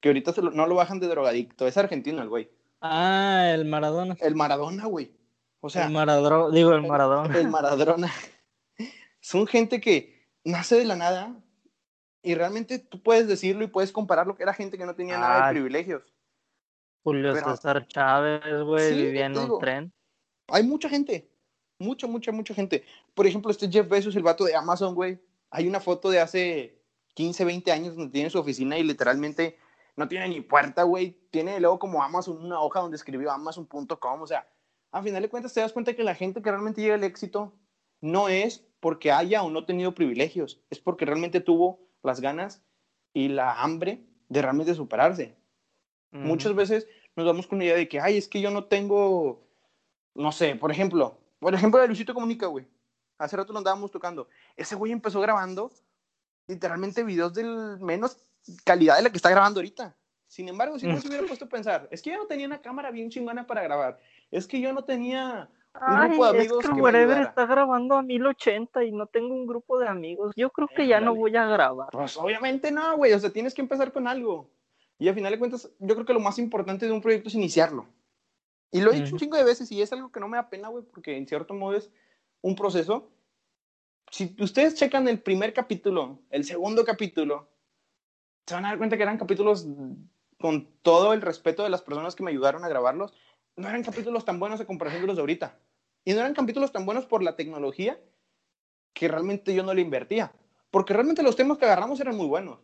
Que ahorita no lo bajan de drogadicto, es argentino el güey. Ah, el Maradona. El Maradona, güey. O sea, el Maradona, digo, el Maradona. El, Maradona. Son gente que nace de la nada y realmente tú puedes decirlo y puedes compararlo que era gente que no tenía nada de privilegios. Julio César Chávez, güey, vivía en un tren. Hay mucha gente, mucha, mucha, mucha gente. Por ejemplo, este Jeff Bezos, el vato de Amazon, güey. Hay una foto de hace 15, 20 años donde tiene su oficina y literalmente no tiene ni puerta, güey. Tiene luego como Amazon una hoja donde escribió Amazon.com. O sea, a final de cuentas te das cuenta que la gente que realmente llega al éxito no es porque haya o no tenido privilegios, es porque realmente tuvo las ganas y la hambre de realmente superarse. Muchas veces nos damos con la idea de que, ay, es que yo no tengo, no sé, por ejemplo, por ejemplo de Luisito Comunica, güey. Hace rato lo andábamos tocando. Ese güey empezó grabando literalmente videos de menos calidad de la que está grabando ahorita. Sin embargo, si no se hubiera puesto a pensar, es que yo no tenía una cámara bien chingona para grabar. Es que yo no tenía un grupo de amigos es que, whatever está grabando a 1080 y no tengo un grupo de amigos. Yo creo que ya no voy a grabar. Pues obviamente no, güey. O sea, tienes que empezar con algo. Y al final de cuentas, yo creo que lo más importante de un proyecto es iniciarlo. Y lo he dicho un chingo de veces y es algo que no me da pena, güey, porque en cierto modo es un proceso. Si ustedes checan el primer capítulo, el segundo capítulo, se van a dar cuenta que eran capítulos con todo el respeto de las personas que me ayudaron a grabarlos. No eran capítulos tan buenos a comparación de los de ahorita. Y no eran capítulos tan buenos por la tecnología que realmente yo no le invertía. Porque realmente los temas que agarramos eran muy buenos.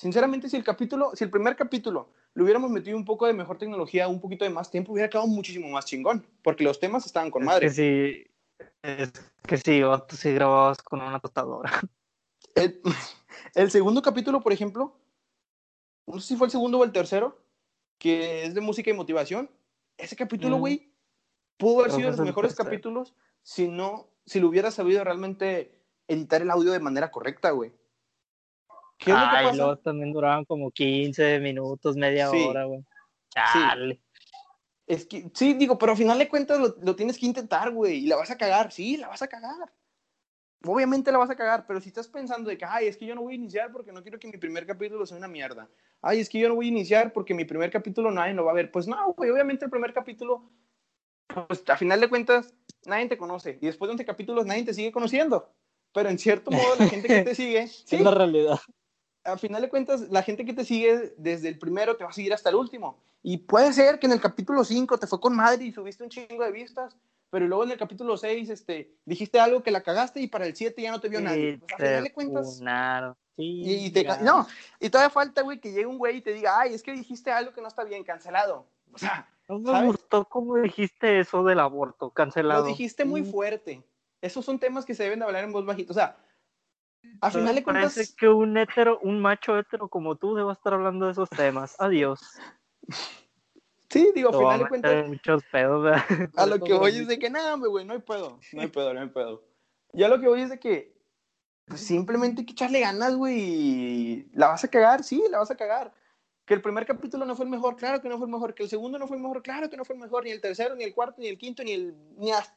Sinceramente, si el capítulo, si el primer capítulo le hubiéramos metido un poco de mejor tecnología, un poquito de más tiempo, hubiera quedado muchísimo más chingón, porque los temas estaban con madre. Que sí, es que sí, o tú sí grababas con una tostadora. El, segundo capítulo, por ejemplo, no sé si fue el segundo o el tercero, que es de música y motivación. Ese capítulo, mm. güey, pudo haber sido de los mejores capítulos si no, si lo hubiera sabido realmente editar el audio de manera correcta, güey. ¿Qué es lo que pasa? luego también duraban como 15 minutos, media hora, güey. Chale. Sí. Es que, sí, digo, pero al final de cuentas lo, tienes que intentar, güey, y la vas a cagar, sí, la vas a cagar. Obviamente la vas a cagar, pero si estás pensando de que, ay, es que yo no voy a iniciar porque no quiero que mi primer capítulo sea una mierda. Ay, es que yo no voy a iniciar porque mi primer capítulo nadie lo va a ver. Pues no, güey, obviamente el primer capítulo, pues a final de cuentas, nadie te conoce. Y después de 11 capítulos, nadie te sigue conociendo. Pero en cierto modo, la gente que te sigue. sí, es la realidad al final de cuentas, la gente que te sigue desde el primero te va a seguir hasta el último. Y puede ser que en el capítulo 5 te fue con madre y subiste un chingo de vistas, pero luego en el capítulo 6 este, dijiste algo que la cagaste y para el 7 ya no te vio nadie. Pues, al final de cuentas. y, no, y todavía falta, güey, que llegue un güey y te diga, ay, es que dijiste algo que no está bien, cancelado. O sea, no me gustó cómo dijiste eso del aborto, cancelado. Lo dijiste muy fuerte. Esos son temas que se deben de hablar en voz bajita. O sea, a final de cuentas. Parece que un hetero, un macho hetero como tú deba estar hablando de esos temas. Adiós. Sí, digo, al final de cuentas. Muchos pedos, A lo que voy es de que, nada, güey, no hay pedo, no hay pedo, no hay pedo. Ya lo que voy es de que, pues simplemente hay que echarle ganas, güey. La vas a cagar, sí, la vas a cagar. Que el primer capítulo no fue el mejor, claro que no fue el mejor. Que el segundo no fue el mejor, claro que no fue el mejor. Ni el tercero, ni el cuarto, ni el quinto, ni el.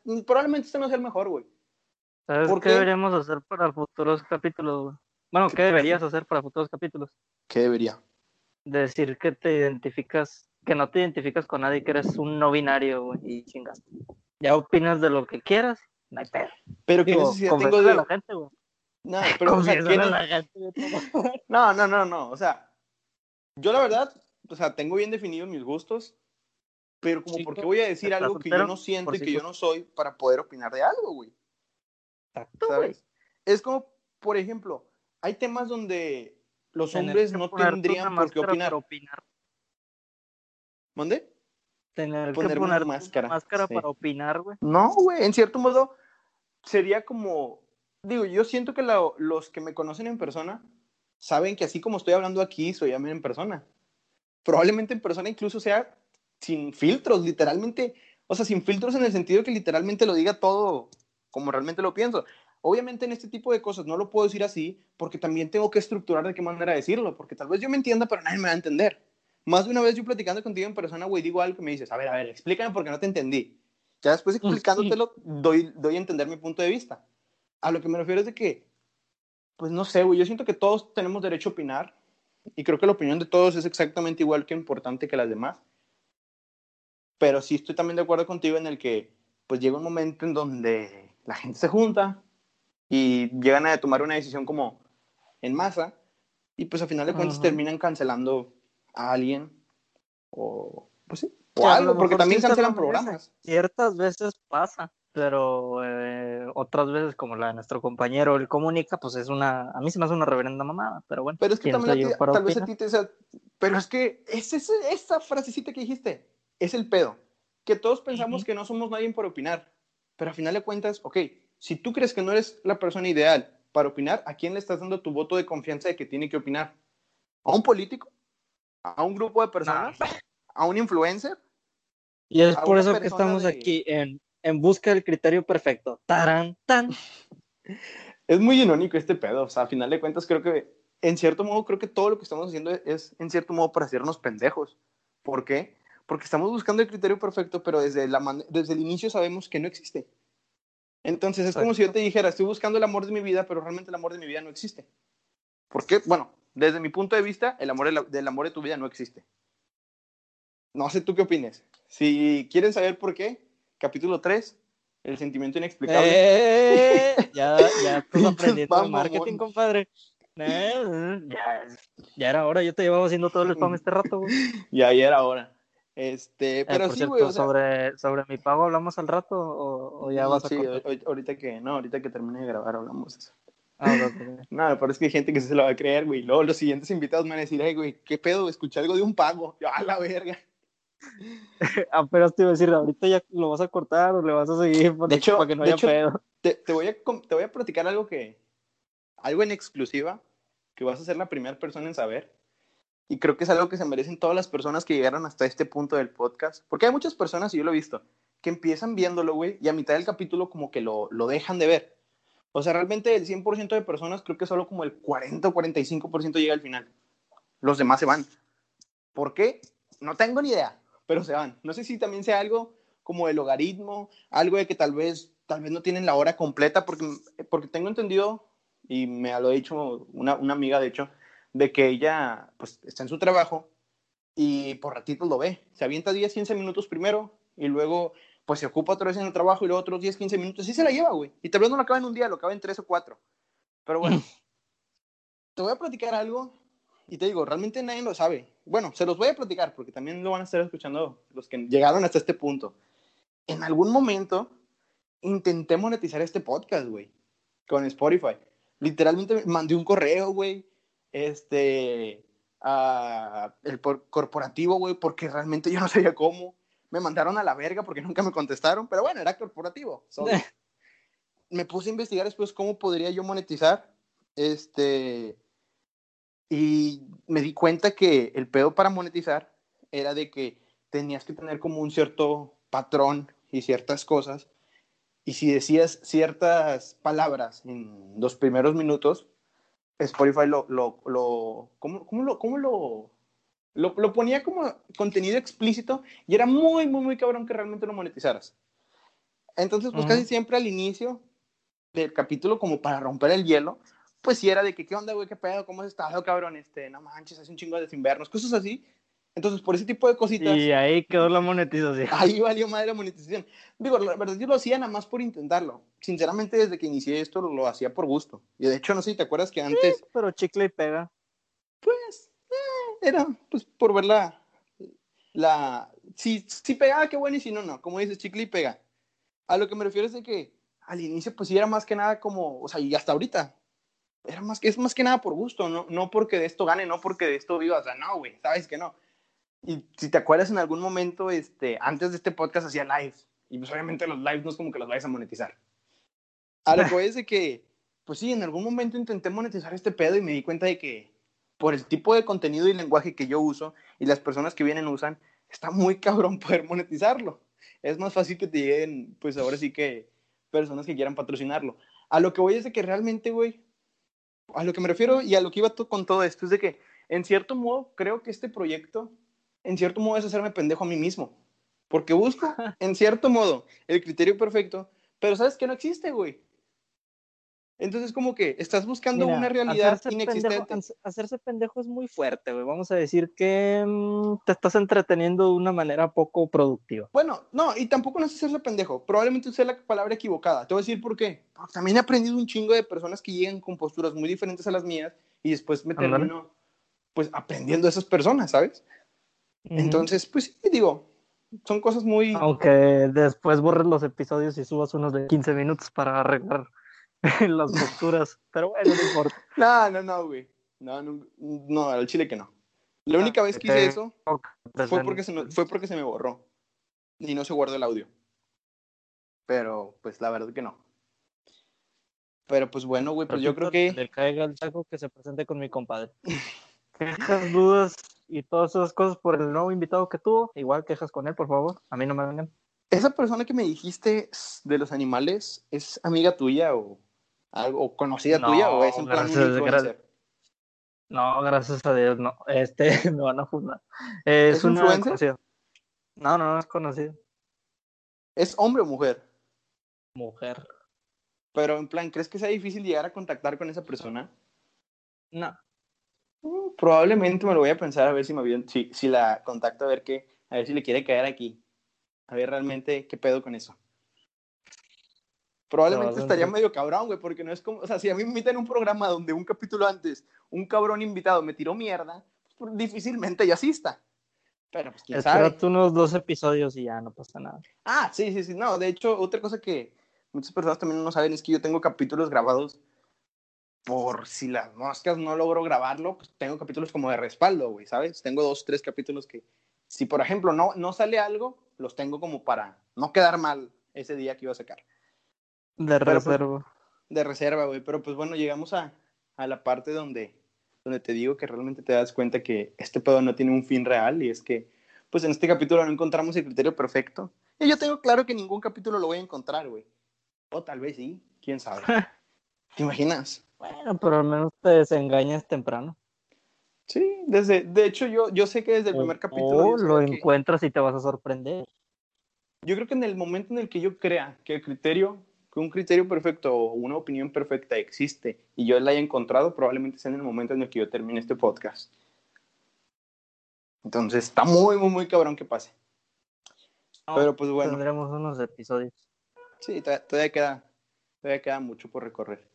Ni, probablemente este no sea el mejor, güey. ¿Sabes qué deberíamos hacer para futuros capítulos, güey? Bueno, ¿qué deberías hacer para futuros capítulos? ¿Qué debería? Decir que te identificas, que no te identificas con nadie, que eres un no binario, güey, y chingas. Ya opinas de lo que quieras, no hay pedo. Pero que necesidad tengo de la gente, güey. No, pero o sea, la gente no, no, no, no, o sea, yo la verdad, o sea, tengo bien definidos mis gustos, pero como porque voy a decir algo que yo no siento y que yo no soy para poder opinar de algo, güey. Exacto, ¿Sabes? Es como, por ejemplo, hay temas donde los hombres no tendrían por qué opinar. opinar. ¿Mande? Tener que poner máscara, máscara para opinar, güey. No, güey, en cierto modo sería como, digo, yo siento que los que me conocen en persona saben que así como estoy hablando aquí, soy en persona. Probablemente en persona incluso sea sin filtros, literalmente, o sea, sin filtros en el sentido que literalmente lo diga todo como realmente lo pienso. Obviamente en este tipo de cosas no lo puedo decir así porque también tengo que estructurar de qué manera decirlo, porque tal vez yo me entienda, pero nadie me va a entender. Más de una vez yo platicando contigo en persona, güey, digo algo que me dices, a ver, a ver, explícame porque no te entendí. Ya después explicándotelo, doy, doy a entender mi punto de vista. A lo que me refiero es de que, pues no sé, güey, yo siento que todos tenemos derecho a opinar y creo que la opinión de todos es exactamente igual que importante que las demás. Pero sí estoy también de acuerdo contigo en el que, pues llega un momento en donde la gente se junta, y llegan a tomar una decisión como en masa y pues a final de cuentas terminan cancelando a alguien o pues sí, o algo, porque también cancelan programas. Ciertas veces pasa, pero eh, otras veces como la de nuestro compañero el comunica, pues es una, a mí se me hace una reverenda mamada, pero bueno. Pero es que también tal vez a ti te, pero es que es, esa frasecita que dijiste, es el pedo, que todos pensamos que no somos nadie por opinar, pero a final de cuentas, ok, si tú crees que no eres la persona ideal para opinar, ¿a quién le estás dando tu voto de confianza de que tiene que opinar? ¿A un político? ¿A un grupo de personas? ¿A un influencer? Y es por eso que estamos aquí en, en busca del criterio perfecto. Tarán, tan. Es muy irónico este pedo. O sea, a final de cuentas, creo que, en cierto modo, creo que todo lo que estamos haciendo es, en cierto modo, para hacernos pendejos. ¿Por qué? Porque estamos buscando el criterio perfecto, pero desde, la desde el inicio sabemos que no existe. Entonces es como si yo te dijera, estoy buscando el amor de mi vida, pero realmente el amor de mi vida no existe. ¿Por qué? Bueno, desde mi punto de vista, el amor del amor de tu vida no existe. No sé tú qué opines. Si quieren saber por qué, capítulo 3, el sentimiento inexplicable. Eh, ya, ya estás aprendiendo marketing, compadre. Eh, ya, ya, era hora, yo te llevaba haciendo todo el spam este rato, Ya, ya era hora. Este, eh, pero sí, güey. sobre, sobre mi pago hablamos al rato o, ya vas a Sí, ahorita que, no, ahorita que termine de grabar hablamos eso. Ah, no, pero es que hay gente que se lo va a creer, güey. Luego los siguientes invitados me van a decir, ay, güey, ¿qué pedo? Escuché algo de un pago. Yo, a la verga. Apenas te iba a decir, ahorita ya lo vas a cortar o le vas a seguir de hecho, para que no haya pedo. Te, te, voy a, te voy a platicar algo que, algo en exclusiva, que vas a ser la primera persona en saber. Y creo que es algo que se merecen todas las personas que llegaron hasta este punto del podcast. Porque hay muchas personas, y yo lo he visto, que empiezan viéndolo, güey, y a mitad del capítulo como que lo, lo dejan de ver. O sea, realmente el 100% de personas, creo que solo como el 40 o 45% llega al final. Los demás se van. ¿Por qué? No tengo ni idea, pero se van. No sé si también sea algo como el logaritmo, algo de que tal vez, tal vez no tienen la hora completa, porque, porque tengo entendido, y me lo ha dicho una, una amiga, de hecho, de que ella pues está en su trabajo y por ratitos lo ve. Se avienta 10, 15 minutos primero y luego pues se ocupa otra vez en el trabajo y luego otros 10, 15 minutos. y se la lleva, güey. Y tal vez no lo acaba en un día, lo acaba en tres o cuatro. Pero bueno, te voy a platicar algo y te digo, realmente nadie lo sabe. Bueno, se los voy a platicar porque también lo van a estar escuchando los que llegaron hasta este punto. En algún momento intenté monetizar este podcast, güey, con Spotify. Literalmente mandé un correo, güey este, el corporativo, güey, porque realmente yo no sabía cómo. Me mandaron a la verga porque nunca me contestaron, pero bueno, era corporativo. me puse a investigar después cómo podría yo monetizar. Este, y me di cuenta que el pedo para monetizar era de que tenías que tener como un cierto patrón y ciertas cosas. Y si decías ciertas palabras en los primeros minutos, Spotify lo, lo, lo, ¿cómo, cómo lo, cómo lo, lo, lo, ponía como contenido explícito y era muy, muy, muy cabrón que realmente lo monetizaras. Entonces, pues casi siempre al inicio del capítulo, como para romper el hielo, pues si era de que, ¿qué onda, güey? ¿Qué pedo? ¿Cómo has estado, cabrón? Este, no manches, hace un chingo de desinvernos, cosas así. Entonces, por ese tipo de cositas. Y ahí quedó la monetización. Ahí valió madre la monetización. Digo, la verdad, yo lo hacía nada más por intentarlo. Sinceramente, desde que inicié esto, lo, hacía por gusto. Y de hecho, no sé si te acuerdas que antes. Sí, pero chicle y pega. Pues, eh, era, pues, por ver la. la si, si pegaba, qué bueno, y si no, no. Como dices, chicle y pega. A lo que me refiero es de que al inicio, pues sí era más que nada como. O sea, y hasta ahorita. Era más, es más que nada por gusto, no, no porque de esto gane, no porque de esto viva. O sea, no, güey, sabes que no y si te acuerdas, en algún momento, este, antes de este podcast hacía lives. Y pues obviamente los lives no es como que los vayas a monetizar. A lo que es de que, pues sí, en algún momento intenté monetizar este pedo y me di cuenta de que por el tipo de contenido y lenguaje que yo uso y las personas que vienen usan, está muy cabrón poder monetizarlo. Es más fácil que te lleguen, pues ahora sí que personas que quieran patrocinarlo. A lo que voy es de que realmente, güey, a lo que me refiero y a lo que iba con todo esto es de que, en cierto modo, creo que este proyecto en cierto modo es hacerme pendejo a mí mismo. Porque busco, en cierto modo, el criterio perfecto, pero sabes que no existe, güey. Entonces, como que estás buscando una realidad inexistente. hacerse pendejo es muy fuerte, güey. Vamos a decir que mm, te estás entreteniendo de una manera poco productiva. Bueno, no, y tampoco no es hacerse pendejo. Probablemente usé la palabra equivocada. Te voy a decir por qué. también he aprendido un chingo de personas que llegan con posturas muy diferentes a las mías y después me termino, pues, aprendiendo de esas personas, ¿sabes? Entonces, pues sí, digo, son cosas muy... Aunque después borres los episodios y subas unos de 15 minutos para arreglar las posturas, pero bueno, no importa. No, no, no, güey. No, no, no, al chile que no. La única vez que hice eso fue porque, se me, fue porque se me borró y no se guardó el audio. Pero, pues la verdad que no. Pero pues bueno, güey, pues yo creo que... Le caiga el saco que se presente con mi compadre. Quejas, dudas y todas esas cosas por el nuevo invitado que tuvo, igual quejas con él, por favor. A mí no me vengan. ¿Esa persona que me dijiste de los animales es amiga tuya o algo conocida tuya o es en plan un No, gracias a Dios, no. Este, me van a fundar. Es, ¿Es una conocida. No, no, no es conocido. ¿Es hombre o mujer? Mujer. Pero en plan, ¿crees que sea difícil llegar a contactar con esa persona? No. Mm, probablemente me lo voy a pensar a ver si, me, si, si la contacto a ver qué, a ver si le quiere caer aquí. A ver realmente qué pedo con eso. Probablemente estaría medio cabrón, güey, porque no es como, o sea, si a mí me invitan a un programa donde un capítulo antes un cabrón invitado me tiró mierda, pues difícilmente ya asista. Pero pues quién sabe. unos dos episodios y ya no pasa nada. Ah, sí, sí, sí. No, de hecho, otra cosa que muchas personas también no saben es que yo tengo capítulos grabados por si las moscas no logro grabarlo, pues tengo capítulos como de respaldo, güey, ¿sabes? Tengo dos, tres capítulos que, si por ejemplo no, no sale algo, los tengo como para no quedar mal ese día que iba a sacar. De pues, reserva. de reserva, güey. Pero pues bueno, llegamos a, a, la parte donde, donde te digo que realmente te das cuenta que este pedo no tiene un fin real y es que, pues en este capítulo no encontramos el criterio perfecto. Y yo tengo claro que ningún capítulo lo voy a encontrar, güey. O tal vez sí, quién sabe. ¿Te imaginas? Bueno, pero al menos te desengañas temprano. Sí, desde, de hecho yo, yo sé que desde el primer capítulo... lo encuentras y te vas a sorprender. Yo creo que en el momento en el que yo crea que el criterio, que un criterio perfecto o una opinión perfecta existe y yo la haya encontrado, probablemente sea en el momento en el que yo termine este podcast. Entonces está muy, muy, muy cabrón que pase. Pero pues bueno. Tendremos unos episodios. Sí, todavía queda, todavía queda mucho por recorrer.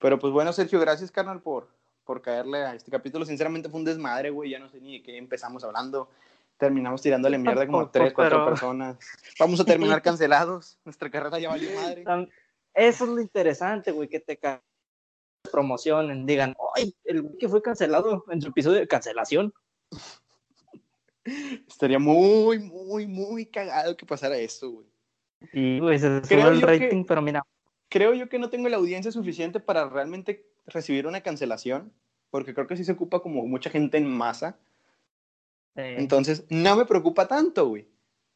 Pero pues bueno, Sergio, gracias, carnal, por, por caerle a este capítulo. Sinceramente fue un desmadre, güey. Ya no sé ni de qué empezamos hablando. Terminamos tirándole mierda como tres, cuatro personas. Vamos a terminar cancelados. Nuestra carrera ya valió madre. Eso es lo interesante, güey, que te promocionen, digan, ¡ay! El que fue cancelado en su episodio de cancelación. Estaría muy, muy, muy cagado que pasara eso, güey. Sí, güey, se sube el rating, pero mira, creo yo que no tengo la audiencia suficiente para realmente recibir una cancelación, porque creo que sí se ocupa como mucha gente en masa. Entonces, no me preocupa tanto, güey.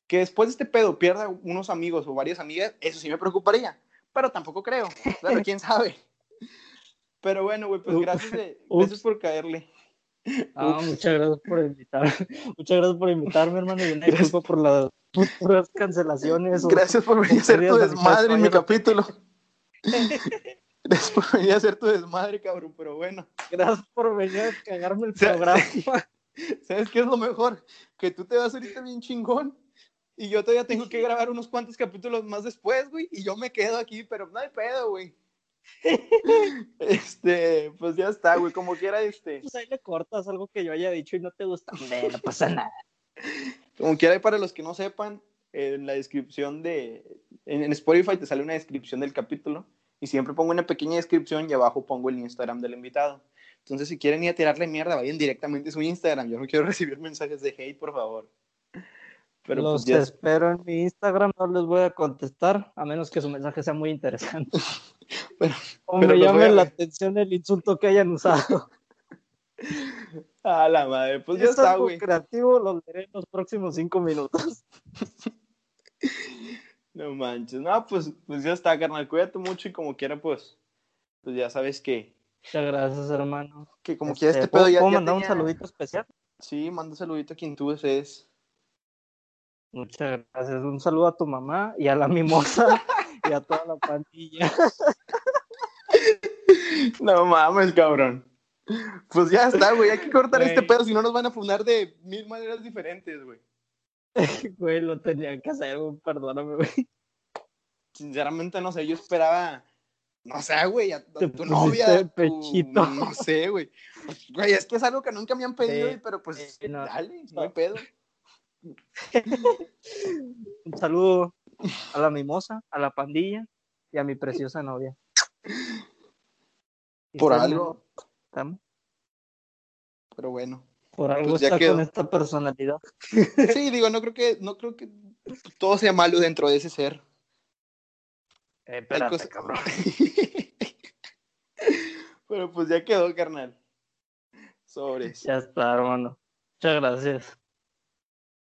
Que después de este pedo pierda unos amigos o varias amigas, eso sí me preocuparía. Pero tampoco creo. Pero quién sabe. Pero bueno, güey, pues gracias, de, gracias por caerle. Ah, muchas gracias por invitarme. Muchas gracias por invitarme, hermano. Y una disculpa por, las cancelaciones. Gracias por venir a hacer tu desmadre en mi capítulo. Gracias por venir a hacer tu desmadre, cabrón, pero bueno. Gracias por venir a cagarme el programa. ¿Sabes qué es lo mejor? Que tú te vas ahorita bien chingón y yo todavía tengo que grabar unos cuantos capítulos más después, güey, y yo me quedo aquí, pero no hay pedo, güey. este, pues ya está, güey, como quiera, este. Pues ahí le cortas algo que yo haya dicho y no te gusta. no pasa nada. Como quiera, y para los que no sepan, en la descripción de. En, Spotify te sale una descripción del capítulo y siempre pongo una pequeña descripción y abajo pongo el Instagram del invitado. Entonces, si quieren ir a tirarle mierda, vayan directamente a su Instagram. Yo no quiero recibir mensajes de hate, por favor. Pero Los pues, espero en mi Instagram, no les voy a contestar, a menos que su mensaje sea muy interesante. o me llame la atención el insulto que hayan usado. A la madre, pues ya está, güey. creativo lo leeré en los próximos cinco minutos. No manches, no, pues, pues ya está, carnal, cuídate mucho y como quiera, pues, pues ya sabes que. Muchas gracias, hermano. Que como quiera este, este pedo ya. ¿Puedo mandar un saludito especial? Sí, manda un saludito a quien tú desees. Muchas gracias. Un saludo a tu mamá y a la mimosa y a toda la pandilla. No mames, cabrón. Pues ya está, güey. Hay que cortar este pedo, si no nos van a fundar de mil maneras diferentes, güey. Güey, lo tenía que hacer, perdóname, güey. Sinceramente, no sé, yo esperaba, no sé, güey, a, tu novia. pechito. no sé, güey. Güey, es que es algo que nunca me han pedido, pero pues, dale, no hay pedo. Un saludo a la mimosa, a la pandilla y a mi preciosa novia. Por algo. Pero bueno. Por algo pues está con esta personalidad. Sí, digo, no creo que, no creo que todo sea malo dentro de ese ser. Eh, cabrón. Pero pues ya quedó, carnal. Sobres. Ya está, hermano. Muchas gracias.